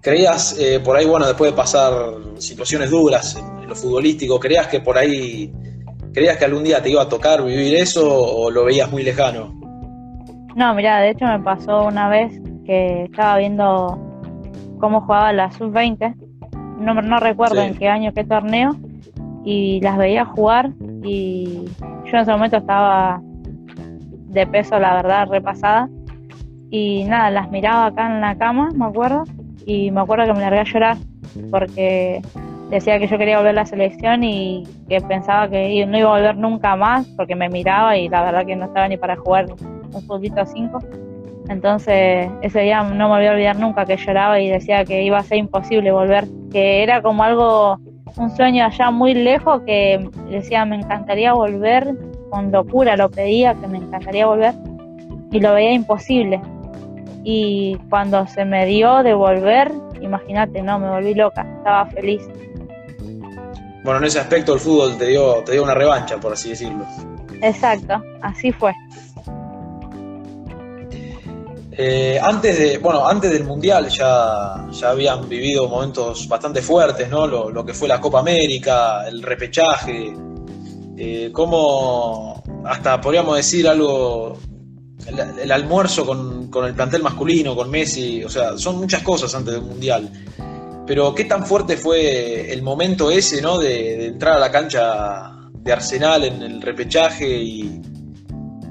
¿Creías eh, por ahí, bueno, después de pasar situaciones duras en, lo futbolístico, creías que por ahí, creías que algún día te iba a tocar vivir eso o lo veías muy lejano? No, mira, de hecho me pasó una vez que estaba viendo cómo jugaba la sub-20, no, no recuerdo en qué año, qué torneo, y las veía jugar y yo en ese momento estaba de peso, la verdad, repasada. Y nada, las miraba acá en la cama, me acuerdo, y me acuerdo que me largué a llorar porque decía que yo quería volver a la selección y que pensaba que no iba a volver nunca más porque me miraba y la verdad que no estaba ni para jugar un poquito a cinco. Entonces ese día no me voy a olvidar nunca que lloraba y decía que iba a ser imposible volver, que era como algo, un sueño allá muy lejos que decía me encantaría volver, con locura lo pedía, que me encantaría volver y lo veía imposible y cuando se me dio de volver, imagínate, no, me volví loca, estaba feliz. Bueno, en ese aspecto el fútbol te dio, te dio una revancha, por así decirlo. Exacto, así fue. Eh, antes de, bueno, antes del mundial ya, ya habían vivido momentos bastante fuertes, ¿no? Lo, que fue la Copa América, el repechaje, eh, como hasta podríamos decir algo el, almuerzo con, el plantel masculino, con Messi, o sea, son muchas cosas antes del Mundial. Pero qué tan fuerte fue el momento ese, ¿no? De, entrar a la cancha de Arsenal en el repechaje y,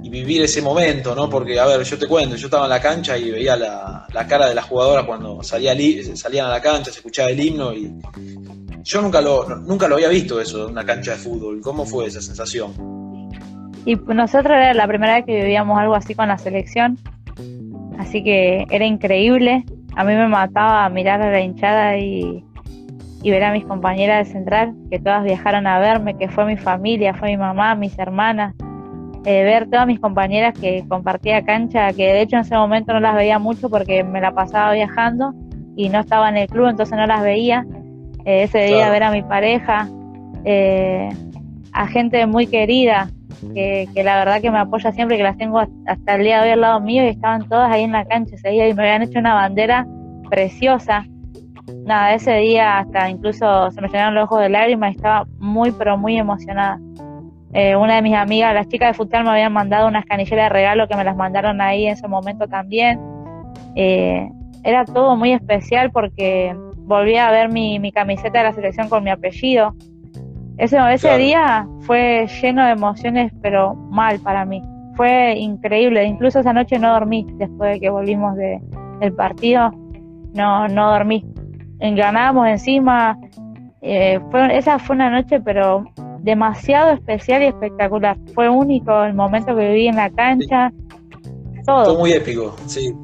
vivir ese momento, ¿no? Porque, a ver, yo te cuento, yo estaba en la cancha y veía la, cara de la jugadora cuando salía, salían a la cancha, se escuchaba el himno y yo nunca lo, nunca lo había visto eso, una cancha de fútbol. ¿Cómo fue esa sensación? Y nosotros era la primera vez que vivíamos algo así con la selección, así que era increíble. A mí me mataba mirar a la hinchada y, ver a mis compañeras de central, que todas viajaron a verme, que fue mi familia, fue mi mamá, mis hermanas. Eh, ver todas mis compañeras que compartía cancha, que de hecho en ese momento no las veía mucho porque me la pasaba viajando y no estaba en el club, entonces no las veía. Eh, ese día ver a mi pareja, eh, a gente muy querida, que, la verdad que me apoya siempre, que las tengo hasta el día de hoy al lado mío y estaban todas ahí en la cancha ese día y me habían hecho una bandera preciosa. Nada, ese día hasta incluso se me llenaron los ojos de lágrimas y estaba muy, pero muy emocionada. Eh, una de mis amigas, las chicas de futsal, me habían mandado unas canilleras de regalo que me las mandaron ahí en ese momento también. Eh, era todo muy especial porque volví a ver mi, mi camiseta de la selección con mi apellido, ese, ese día fue lleno de emociones, pero mal para mí. Fue increíble. Incluso esa noche no dormí después de que volvimos de, del partido. No, no dormí. Ganamos encima. Eh, fue, esa fue una noche, pero demasiado especial y espectacular. Fue único el momento que viví en la cancha. Todo. Fue muy épico, sí.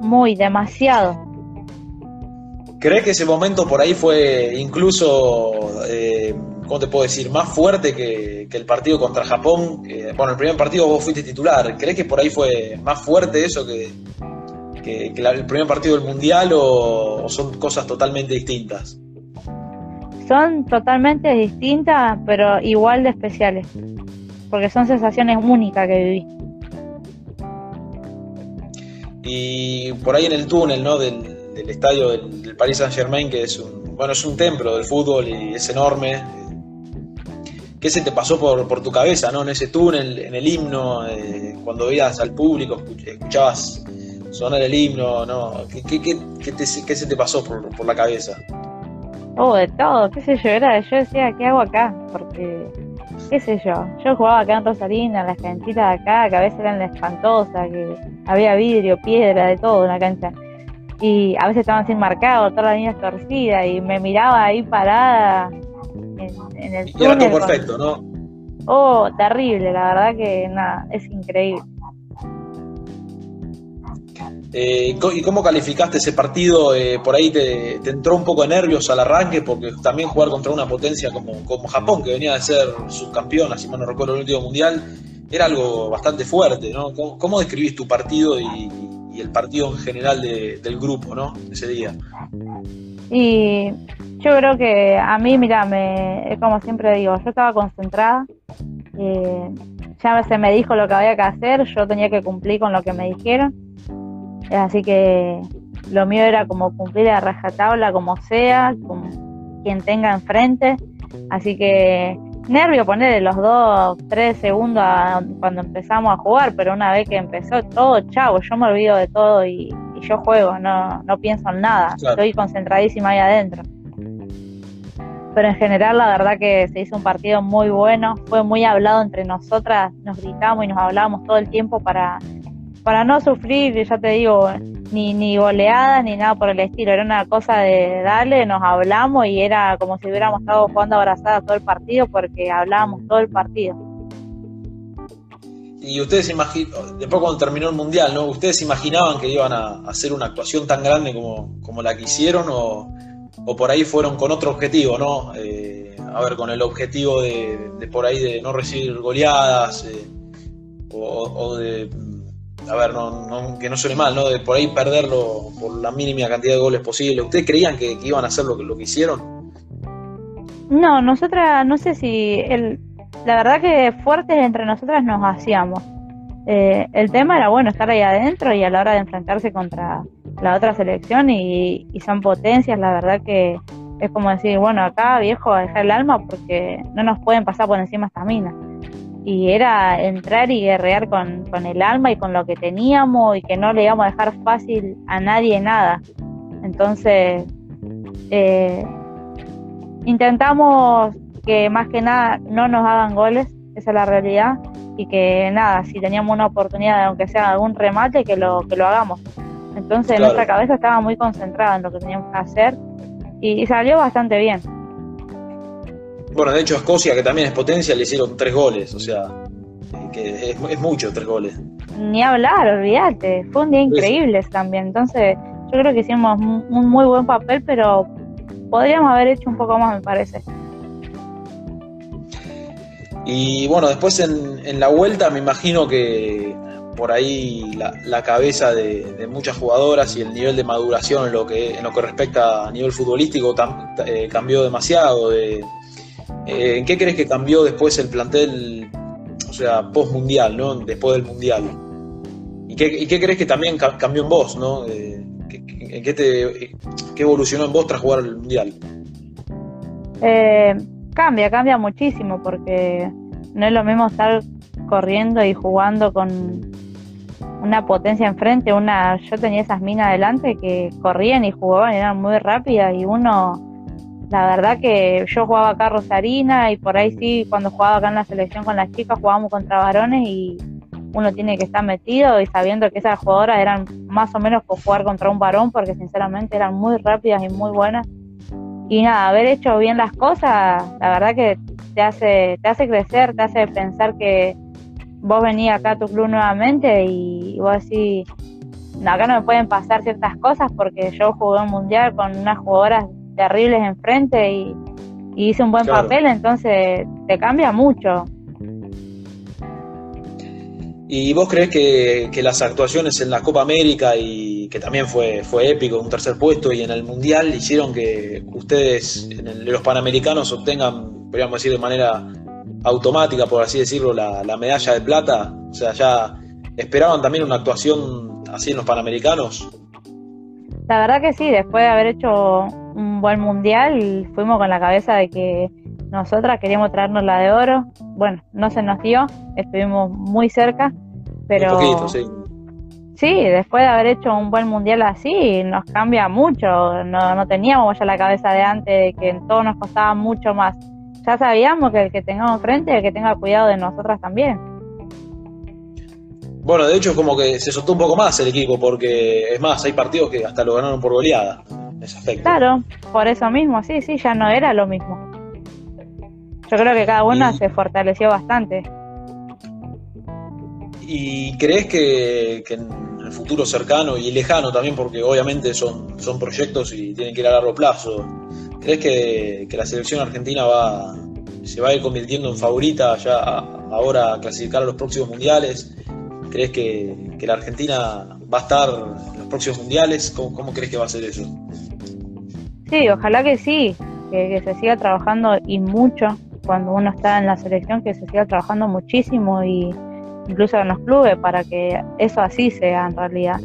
Muy, demasiado. ¿Crees que ese momento por ahí fue incluso eh, ¿cómo te puedo decir? Más fuerte que, el partido contra Japón. bueno, el primer partido vos fuiste titular. ¿Crees que por ahí fue más fuerte eso que, el primer partido del Mundial o, son cosas totalmente distintas? Son totalmente distintas, pero igual de especiales. Porque son sensaciones únicas que viví. Y por ahí en el túnel, ¿no? Del, estadio del, del Paris Saint Germain, que es un, bueno, es un templo del fútbol y es enorme, ¿Qué se te pasó por, por tu cabeza, ¿no? En ese túnel, en el himno, eh, cuando veías al público, escuchabas sonar el himno, ¿no? ¿Qué, qué, qué, qué se te pasó por, por, la cabeza? Oh, de todo, qué sé yo, era, yo decía, ¿qué hago acá? Porque, qué sé yo, yo jugaba acá en Rosarina, en las canchitas de acá, que a veces eran espantosas, que había vidrio, piedra, de todo en la cancha. Y a veces estaban sin marcado, todas las líneas torcidas, y me miraba ahí parada en, el y era todo perfecto, ¿no? Oh, terrible, la verdad que nada, es increíble. Eh, ¿Y cómo calificaste ese partido? Eh, por ahí te, entró un poco de nervios al arranque, porque también jugar contra una potencia como, Japón, que venía de ser subcampeona, si mal no recuerdo, el último mundial, era algo bastante fuerte, ¿no? ¿Cómo, describís tu partido y, el partido en general del grupo, ¿no? Ese día. Y yo creo que a mí, mira, me, como siempre digo, yo estaba concentrada, eh, ya se me dijo lo que había que hacer, yo tenía que cumplir con lo que me dijeron, así que lo mío era como cumplir a rajatabla como sea, con quien tenga enfrente, así que nervio ponerle los dos, tres segundos cuando empezamos a jugar, pero una vez que empezó todo, chavo, yo me olvido de todo y, yo juego, no, no pienso en nada, estoy concentradísima ahí adentro. Pero en general la verdad que se hizo un partido muy bueno, fue muy hablado entre nosotras, nos gritamos y nos hablábamos todo el tiempo para, para no sufrir, ya te digo, ni, ni goleadas ni nada por el estilo, era una cosa de darle, nos hablamos y era como si hubiéramos estado jugando abrazadas todo el partido porque hablábamos todo el partido. Y ustedes imaginan, después cuando terminó el Mundial, ¿no? ¿Ustedes imaginaban que iban a hacer una actuación tan grande como, como la que hicieron o, o por ahí fueron con otro objetivo, ¿no? Eh, a ver, con el objetivo de, por ahí de no recibir goleadas eh, o, de, a ver, no, que no suene mal, ¿no? De por ahí perderlo por la mínima cantidad de goles posible. ¿Ustedes creían que, iban a hacer lo que, lo que hicieron? No, nosotras, no sé si, el, la verdad que fuertes entre nosotras nos hacíamos. Eh, el tema era, bueno, estar ahí adentro y a la hora de enfrentarse contra la otra selección y, son potencias, la verdad que es como decir, bueno, acá viejo, dejar el alma porque no nos pueden pasar por encima esta mina. Y era entrar y guerrear con, el alma y con lo que teníamos y que no le íbamos a dejar fácil a nadie nada. Entonces, eh, intentamos que más que nada no nos hagan goles, esa es la realidad, y que nada, si teníamos una oportunidad, aunque sea algún remate, que lo, que lo hagamos. Entonces nuestra cabeza estaba muy concentrada en lo que teníamos que hacer y, salió bastante bien. Bueno, de hecho Escocia, que también es potencia, le hicieron tres goles, o sea, que es, mucho tres goles. Ni hablar, olvídate, fue un día increíble también, entonces yo creo que hicimos un muy buen papel, pero podríamos haber hecho un poco más, me parece. Y bueno, después en, en la vuelta me imagino que por ahí la, cabeza de, muchas jugadoras y el nivel de maduración en lo que, en lo que respecta a nivel futbolístico eh, cambió demasiado. De, ¿En qué crees que cambió después el plantel, o sea, post mundial, ¿no? después del mundial? ¿Y qué, qué crees que también cambió en vos? ¿no? Eh, ¿qué, te, ¿Qué evolucionó en vos tras jugar el mundial? cambia, cambia muchísimo porque no es lo mismo estar corriendo y jugando con una potencia enfrente, una, yo tenía esas minas adelante que corrían y jugaban y eran muy rápidas y uno, la verdad que yo jugaba acá Rosarina y por ahí sí, cuando jugaba acá en la selección con las chicas jugábamos contra varones y uno tiene que estar metido y sabiendo que esas jugadoras eran más o menos por jugar contra un varón porque sinceramente eran muy rápidas y muy buenas. Y nada, haber hecho bien las cosas, la verdad que te hace, te hace crecer, te hace pensar que vos venís acá a tu club nuevamente y vos decís, acá no me pueden pasar ciertas cosas porque yo jugué un mundial con unas jugadoras terribles enfrente y, hice un buen papel, entonces te cambia mucho. ¿Y vos crees que, que, las actuaciones en la Copa América y que también fue, fue épico, un tercer puesto, y en el Mundial hicieron que ustedes, en los Panamericanos, obtengan, podríamos decir de manera automática, por así decirlo, la, medalla de plata? O sea, ¿ya esperaban también una actuación así en los Panamericanos? La verdad que sí, después de haber hecho un buen mundial, fuimos con la cabeza de que nosotras queríamos traernos la de oro. Bueno, no se nos dio, estuvimos muy cerca, pero... Un poquito, sí. Sí, después de haber hecho un buen mundial así, nos cambia mucho. No, no teníamos ya la cabeza de antes de que todo nos costaba mucho más ya sabíamos que el que tengamos frente, el que tenga cuidado de nosotras también. Bueno, de hecho como que se soltó un poco más el equipo, porque es más, hay partidos que hasta lo ganaron por goleada, ese aspecto. Claro, por eso mismo, sí, sí, ya no era lo mismo. Yo creo que cada una se fortaleció bastante. ¿Y crees que, en el futuro cercano y lejano también, porque obviamente son, son proyectos y tienen que ir a largo plazo, ¿crees que, la selección argentina va, se va a ir convirtiendo en favorita ya ahora a clasificar a los próximos mundiales? ¿Crees que, la Argentina va a estar en los próximos mundiales? ¿Cómo, crees que va a ser eso? Sí, ojalá que sí, que, se siga trabajando y mucho cuando uno está en la selección, que se siga trabajando muchísimo y incluso en los clubes, para que eso así sea en realidad.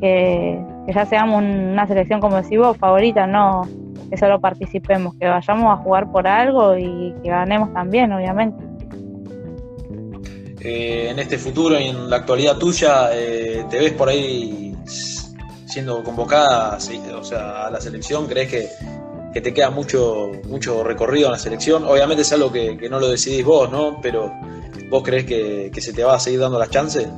Que, ya seamos una selección, como decís vos, favorita, no que solo participemos, que vayamos a jugar por algo y que ganemos también, obviamente. Eh, en este futuro y en la actualidad tuya, eh, ¿te ves por ahí siendo convocada o sea, a la selección? ¿Crees que, te queda mucho, mucho recorrido en la selección? Obviamente es algo que, que no lo decidís vos, ¿no? Pero ¿Vos crees que, se te va a seguir dando las chances?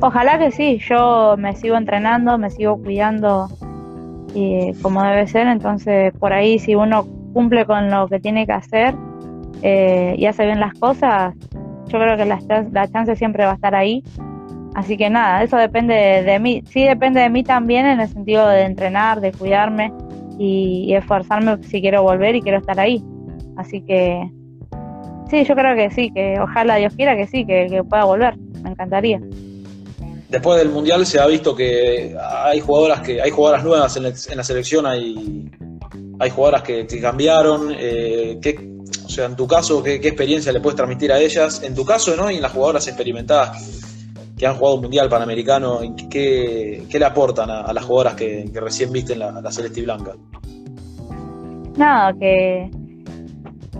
Ojalá que sí, yo me sigo entrenando, me sigo cuidando y, como debe ser, entonces por ahí si uno cumple con lo que tiene que hacer eh, y hace bien las cosas, yo creo que la, la chance siempre va a estar ahí. Así que nada, eso depende de, mí. Sí depende de mí también en el sentido de entrenar, de cuidarme y, esforzarme si quiero volver y quiero estar ahí. Así que Sí, yo creo que sí, que ojalá Dios quiera que sí, que, pueda volver. Me encantaría. Después del mundial se ha visto que hay jugadoras que hay jugadoras nuevas en, la selección, hay hay jugadoras que, cambiaron. Eh, o sea, en tu caso, ¿qué, experiencia le puedes transmitir a ellas? En tu caso, ¿no? Y en las jugadoras experimentadas que han jugado un mundial panamericano, ¿qué, qué le aportan a, las jugadoras que, recién visten la, la Celeste Blanca? Nada, que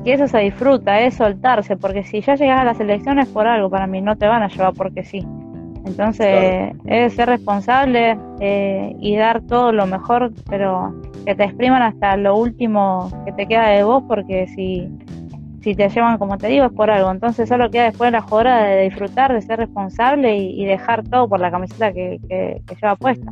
que eso se disfruta, es soltarse, porque si ya llegas a las elecciones por algo, para mí no te van a llevar porque sí. Entonces, es ser responsable eh, y dar todo lo mejor, pero que te expriman hasta lo último que te queda de vos, porque si, si te llevan, como te digo, es por algo. Entonces, solo queda después la hora de disfrutar, de ser responsable y, dejar todo por la camiseta que, que lleva puesta.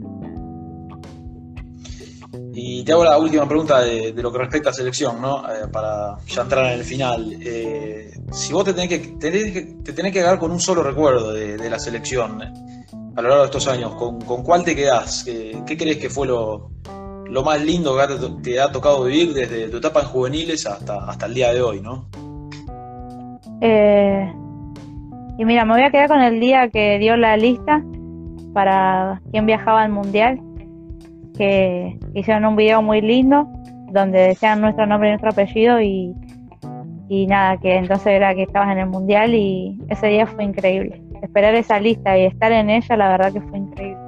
Y te hago la última pregunta de, lo que respecta a selección, ¿no? Eh, para ya entrar en el final. Eh, si vos te tenés, que, te tenés que quedar con un solo recuerdo de, la selección a lo largo de estos años, ¿con, cuál te quedás? ¿Qué, crees que fue lo, más lindo que te ha tocado vivir desde tu etapa en juveniles hasta, hasta el día de hoy, ¿no? Eh, y mira, me voy a quedar con el día que dio la lista para quién viajaba al mundial que hicieron un video muy lindo donde decían nuestro nombre y nuestro apellido y, y nada, que entonces era que estabas en el mundial y ese día fue increíble. Esperar esa lista y estar en ella, la verdad que fue increíble.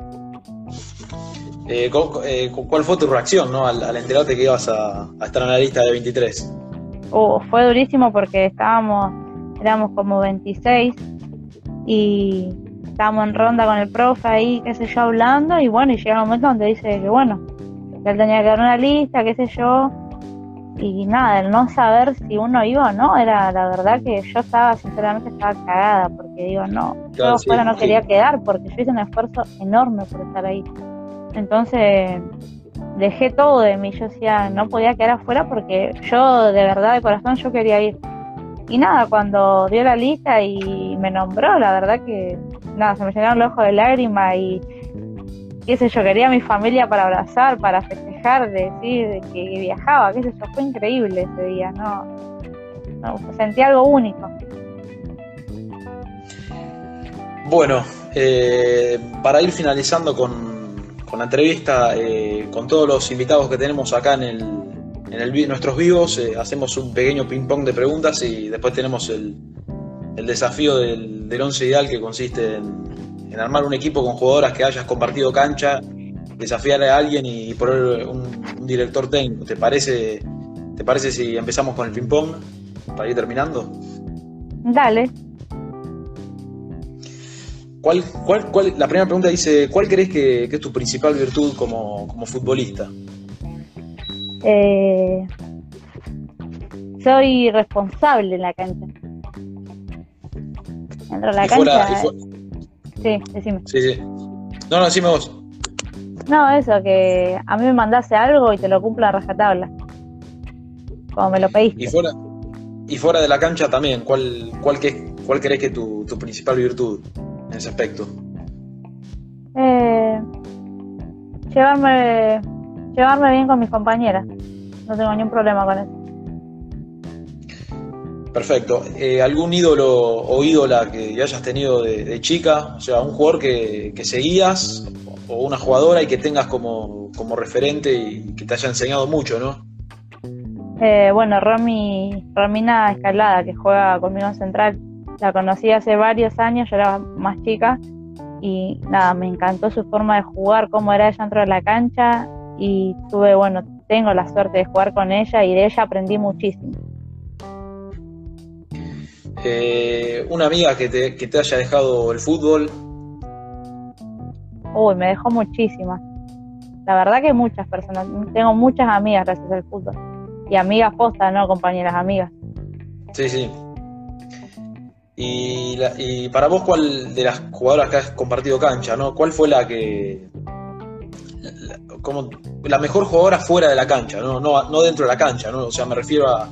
Eh, eh ¿Cuál fue tu reacción ¿no? al, enterarte que ibas a, estar en la lista de 23? Uh, fue durísimo porque estábamos, éramos como 26 y estábamos en ronda con el profe ahí, qué sé yo, hablando, y bueno, y llega un momento donde dice que bueno, que él tenía que dar una lista, qué sé yo, y nada, el no saber si uno iba o no, era la verdad que yo estaba, sinceramente, estaba cagada, porque digo, no, yo fuera no quería quedar, porque yo hice un esfuerzo enorme por estar ahí. Entonces, dejé todo de mí, yo decía, no podía quedar afuera porque yo, de verdad, de corazón, yo quería ir. Y nada, cuando dio la lista y me nombró, la verdad que nada, se me llenaron los ojos de lágrimas y qué sé yo, quería a mi familia para abrazar, para festejar, decir que viajaba, qué sé yo, fue increíble ese día, no, sentí algo único. Bueno, eh, para ir finalizando con, con la entrevista, eh, con todos los invitados que tenemos acá en el, en el, nuestros vivos eh, hacemos un pequeño ping-pong de preguntas y después tenemos el, desafío del, del, once ideal que consiste en, armar un equipo con jugadoras que hayas compartido cancha, desafiar a alguien y poner un, director técnico. ¿Te parece, ¿Te parece si empezamos con el ping-pong para ir terminando? Dale. ¿Cuál, cuál, cuál, la primera pregunta dice, ¿cuál crees que, es tu principal virtud como, como futbolista? Eh, soy responsable en la cancha. Entro a la cancha. Sí, decime. Sí, sí. No, no, decime vos. No, eso, que a mí me mandase algo y te lo cumplo a rajatabla. Como me lo pediste. Y fuera, y fuera de la cancha también, ¿cuál, cuál, ¿Cuál crees que es tu, tu principal virtud en ese aspecto? Eh, llevarme, llevarme bien con mis compañeras. No tengo ningún problema con eso. Perfecto. Eh, ¿Algún ídolo o ídola que hayas tenido de, chica? O sea, un jugador que, seguías o una jugadora y que tengas como, como, referente y que te haya enseñado mucho, ¿no? Eh, bueno, Romy, Romina Escalada, que juega conmigo en Central. La conocí hace varios años, yo era más chica y nada, me encantó su forma de jugar, cómo era ella dentro de la cancha y tuve, bueno, tengo la suerte de jugar con ella y de ella aprendí muchísimo. Eh, una amiga que te, que te haya dejado el fútbol. Uy, me dejó muchísimas. La verdad que muchas personas. Tengo muchas amigas gracias al fútbol. Y amigas postas, no compañeras amigas. Sí, sí. Y, para vos, ¿cuál de las jugadoras que has compartido cancha, ¿no? ¿Cuál fue la que. Como la mejor jugadora fuera de la cancha, ¿no? No, no dentro de la cancha, ¿no? O sea, me refiero a,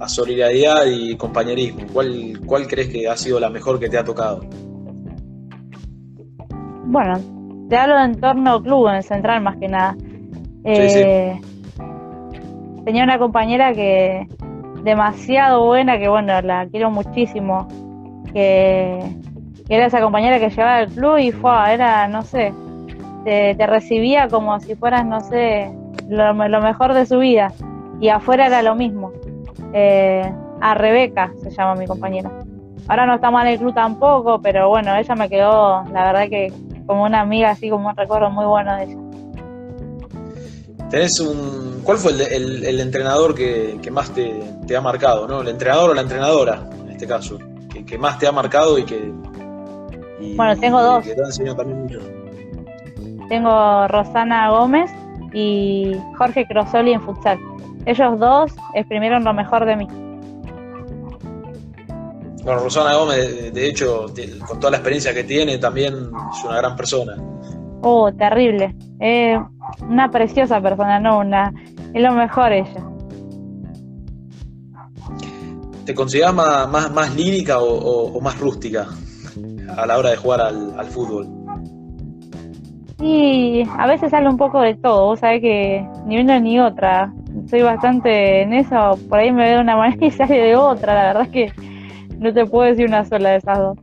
a solidaridad y compañerismo. ¿Cuál, ¿Cuál crees que ha sido la mejor que te ha tocado? Bueno, te hablo de entorno club, en el central más que nada. Eh, tenía una compañera que demasiado buena, que bueno, la quiero muchísimo, que, era esa compañera que llevaba al club y fue, era, no sé, te, recibía como si fueras, no sé, lo, mejor de su vida. Y afuera era lo mismo. Eh, a Rebeca se llama mi compañera. Ahora no está mal el club tampoco, pero bueno, ella me quedó, la verdad que como una amiga, así como un recuerdo muy bueno de ella. Tenés un. ¿Cuál fue el, entrenador que, más te, ha marcado, no? El entrenador o la entrenadora, en este caso, que, más te ha marcado y que. bueno, tengo dos. Tengo Rosana Gómez y Jorge Crosoli en futsal. Ellos dos exprimieron lo mejor de mí. Bueno, Rosana Gómez, de hecho, con toda la experiencia que tiene, también es una gran persona. Oh, terrible. Es una preciosa persona, no una. Es lo mejor ella. ¿Te consideras más, más, lírica o, más rústica a la hora de jugar al, fútbol? Sí, a veces sale un poco de todo. Vos sabés que ni una ni otra. Soy bastante en eso. Por ahí me veo de una manera y sale de otra. La verdad es que no te puedo decir una sola de esas dos.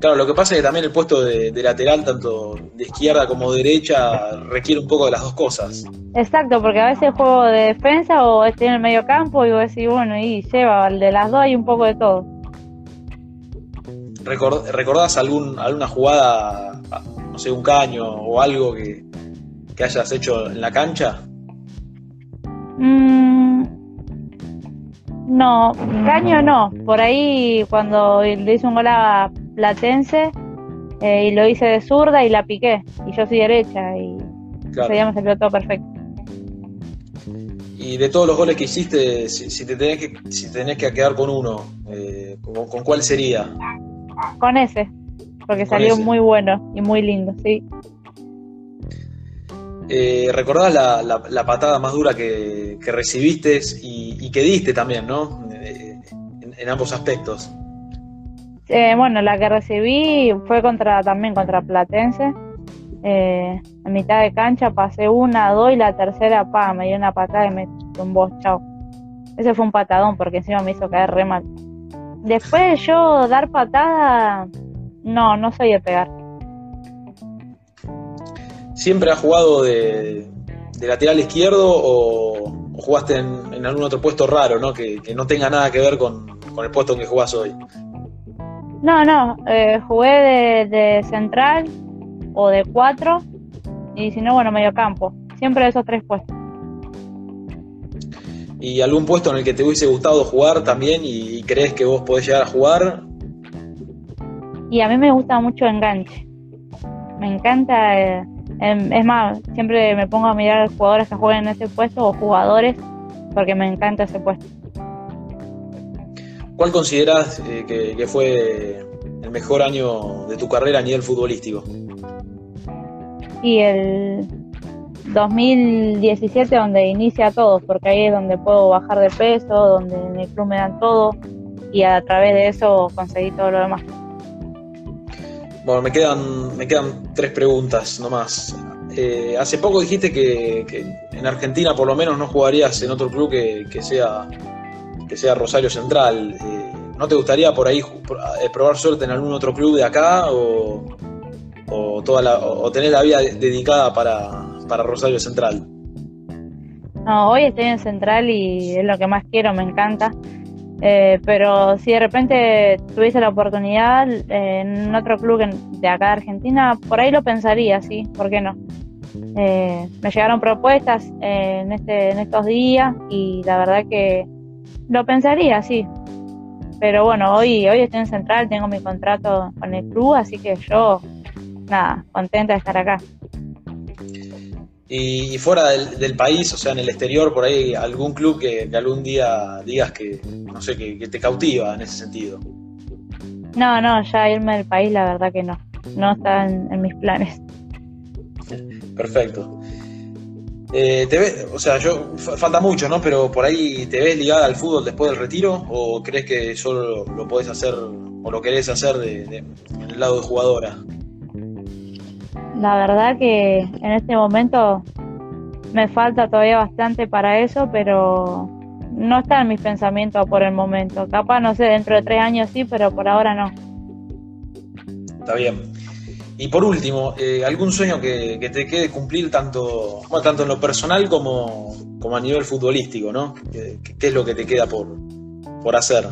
Claro, lo que pasa es que también el puesto de, lateral, tanto de izquierda como derecha, requiere un poco de las dos cosas. Exacto, porque a veces juego de defensa o estoy en el medio campo y vos decís, bueno, y lleva, de las dos hay un poco de todo. ¿Recordás algún, alguna jugada, sé, un caño o algo que, hayas hecho en la cancha? Mm, no, caño no. Por ahí cuando le hice un gol a Platense eh, y lo hice de zurda y la piqué. Y yo soy derecha y claro. ese me salió todo perfecto. Y de todos los goles que hiciste, si, te tenés que, si tenés que quedar con uno, eh, ¿con, cuál sería? Con ese, porque salió muy bueno y muy lindo, sí. Eh, ¿Recordás la, patada más dura que, recibiste y, que diste también, ¿no? Eh, en, ambos aspectos. Eh, bueno, la que recibí fue contra también contra Platense. Eh, en mitad de cancha pasé una, dos y la tercera, pa, me dio una patada y me tumbó, chao. Ese fue un patadón porque encima me hizo caer re mal. Después de yo dar patada, no, no soy de pegar. ¿Siempre has jugado de, lateral izquierdo o, jugaste en, algún otro puesto raro, ¿no? Que, no tenga nada que ver con, el puesto en que jugás hoy? No, no, eh, jugué de, central o de cuatro y si no, bueno, medio campo. Siempre esos tres puestos. ¿Y algún puesto en el que te hubiese gustado jugar también y crees que vos podés llegar a jugar? Y a mí me gusta mucho enganche. Me encanta eh, Em, es más, siempre me pongo a mirar a los jugadores que juegan en ese puesto o jugadores porque me encanta ese puesto. ¿Cuál consideras eh, que, fue el mejor año de tu carrera a nivel futbolístico? Y el 2017 donde inicia todo, porque ahí es donde puedo bajar de peso, donde en el club me dan todo. y a través de eso conseguí todo lo demás. Bueno, me quedan, me quedan tres preguntas nomás. Eh, hace poco dijiste que, en Argentina por lo menos no jugarías en otro club que, sea, que sea Rosario Central. Eh, ¿No te gustaría por ahí eh, probar suerte en algún otro club de acá o, o, toda o tener la vida dedicada para, para Rosario Central? No, hoy estoy en Central y es lo que más quiero, me encanta. Eh, pero si de repente tuviese la oportunidad en otro club de acá de Argentina, por ahí lo pensaría, sí, ¿por qué no? Eh, me llegaron propuestas en, este, en estos días y la verdad que lo pensaría, sí. Pero bueno, hoy, hoy estoy en Central, tengo mi contrato con el club, así que yo, nada, contenta de estar acá. Y, fuera del, país, o sea, en el exterior, por ahí, algún club que, algún día digas que, no sé, que, te cautiva en ese sentido. No, no, ya irme del país, la verdad que no. No está en, mis planes. Perfecto. Eh, te o sea, yo falta mucho, ¿no? Pero por ahí te ves ligada al fútbol después del retiro o crees que solo lo, podés hacer o lo querés hacer de, en el lado de jugadora. La verdad que en este momento me falta todavía bastante para eso, pero no está en mis pensamientos por el momento. Capaz, no sé, dentro de tres años sí, pero por ahora no. Está bien. Y por último, eh, ¿algún sueño que, te quede cumplir tanto, tanto en lo personal como, como a nivel futbolístico, ¿no? ¿Qué, es lo que te queda por, por hacer?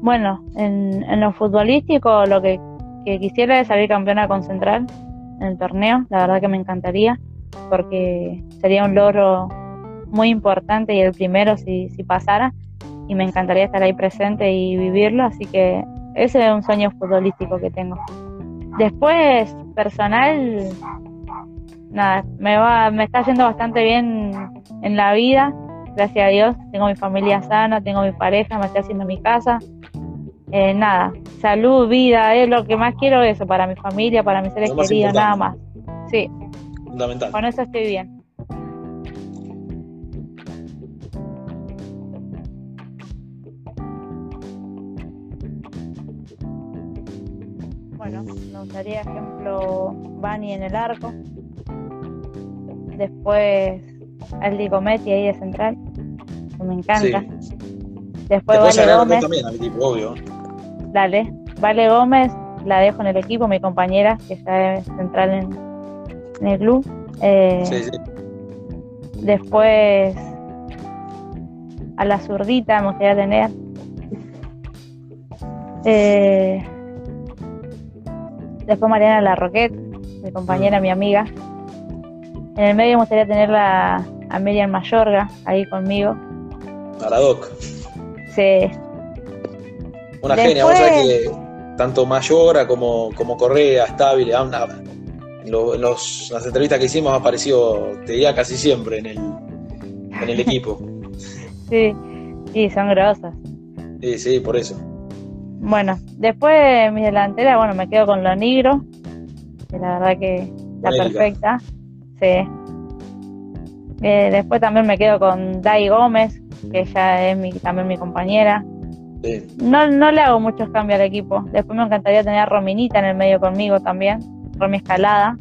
Bueno, en, en lo futbolístico lo que, que quisiera es salir campeona con Central en el torneo. La verdad que me encantaría porque sería un logro muy importante y el primero si, si pasara y me encantaría estar ahí presente y vivirlo, así que ese es un sueño futbolístico que tengo. Después, personal, nada, me va, me está yendo bastante bien en la vida, gracias a Dios, tengo mi familia sana, tengo mi pareja, me estoy haciendo mi casa, eh, nada, salud, vida, es lo que más quiero eso para mi familia, para mis seres queridos, nada más. Sí. Fundamental. Con eso estoy bien. Bueno, me gustaría, ejemplo, Bani en el arco. Después Aldi Cometti ahí de central, que me encanta. Después, Vale Gómez. También, obvio. Dale. Vale Gómez, la dejo en el equipo, mi compañera, que ya es central en, el club. Eh, sí, sí. Después a la zurdita me gustaría tener. Eh, después Mariana La Roquette, mi compañera, mm. mi amiga. En el medio me gustaría tener a Miriam Mayorga ahí conmigo. A la Doc. Sí, una genia, vos sabés que tanto Mayora como, como Correa, Estable, en, los, las entrevistas que hicimos ha aparecido, te diría, casi siempre en el, en el equipo. sí, sí, son grosas. Sí, sí, por eso. Bueno, después mi delantera, bueno, me quedo con lo negro, que la verdad que está perfecta. Sí. Eh, después también me quedo con Dai Gómez, que ella es mi, también mi compañera. No, no le hago muchos cambios al equipo. Después me encantaría tener a Rominita en el medio conmigo también. Romi Escalada.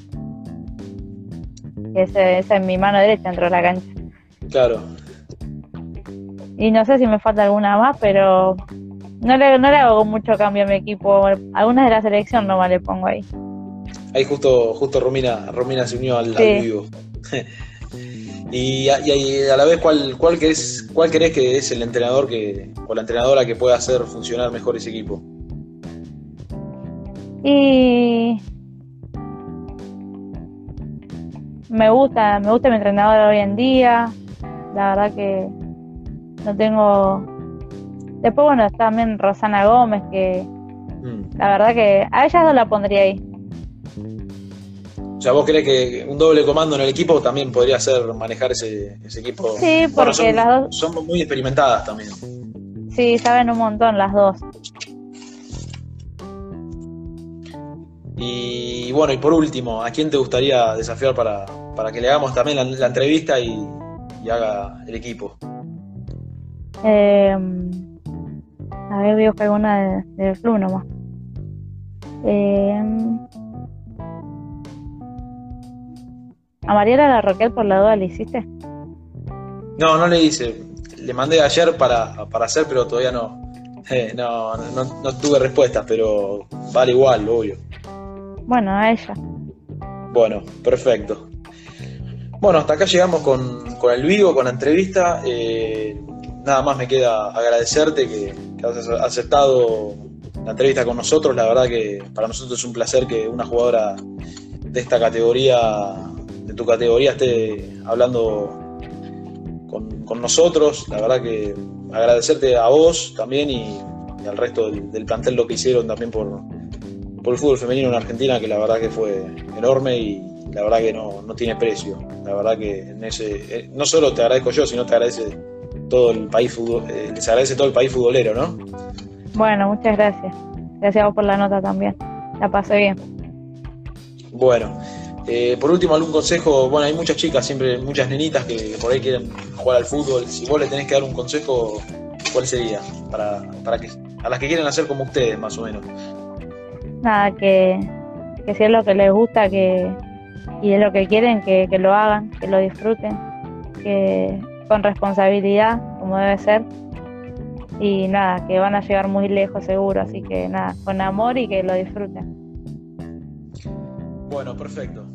Ese, esa es mi mano derecha dentro de la cancha. Claro. Y no sé si me falta alguna más, pero no le, no le hago mucho cambio a mi equipo. Algunas de la selección nomás le pongo ahí. Ahí justo, justo Romina, Romina se unió al, vivo. Y, a la vez, ¿cuál, cuál, crees, ¿cuál crees que es el entrenador que, o la entrenadora que pueda hacer funcionar mejor ese equipo? Y me gusta, me gusta mi entrenador hoy en día. La verdad que no tengo. Después, bueno, también Rosana Gómez, que mm. la verdad que a ella no la pondría ahí. O sea, ¿vos crees que un doble comando en el equipo también podría ser manejar ese, equipo? Sí, porque son, las dos... Son muy experimentadas también. Sí, saben un montón las dos. Y bueno, y por último, ¿a quién te gustaría desafiar para, que le hagamos también la, entrevista y, haga el equipo? Eh, A ver, voy a buscar alguna de, del club nomás. Eh, ¿A Mariela la Roquel por la duda le hiciste? No, no le hice. Le mandé ayer para, para hacer, pero todavía no, eh, no, no, no tuve respuestas, pero vale igual, obvio. Bueno, a ella. Bueno, perfecto. Bueno, hasta acá llegamos con, con el vivo, con la entrevista. Eh, nada más me queda agradecerte que, que has aceptado la entrevista con nosotros. La verdad que para nosotros es un placer que una jugadora de esta categoría, tu categoría, esté hablando con, con nosotros. La verdad que agradecerte a vos también y, y al resto del, del, plantel lo que hicieron también por, por el fútbol femenino en Argentina, que la verdad que fue enorme y la verdad que no, no tiene precio. La verdad que en ese, eh, no solo te agradezco yo, sino te agradece todo el país fútbol, eh, les agradece todo el país futbolero, ¿no? Bueno, muchas gracias. Gracias a vos por la nota también. La pasé bien. Bueno, eh, por último, algún consejo. Bueno, hay muchas chicas, siempre muchas nenitas que por ahí quieren jugar al fútbol. Si vos le tenés que dar un consejo, ¿cuál sería? Para, para que, a las que quieren hacer como ustedes, más o menos. Nada, que, que si es lo que les gusta que, y es lo que quieren, que, que lo hagan, que lo disfruten, que con responsabilidad, como debe ser. Y nada, que van a llegar muy lejos seguro, así que nada, con amor y que lo disfruten. Bueno, perfecto.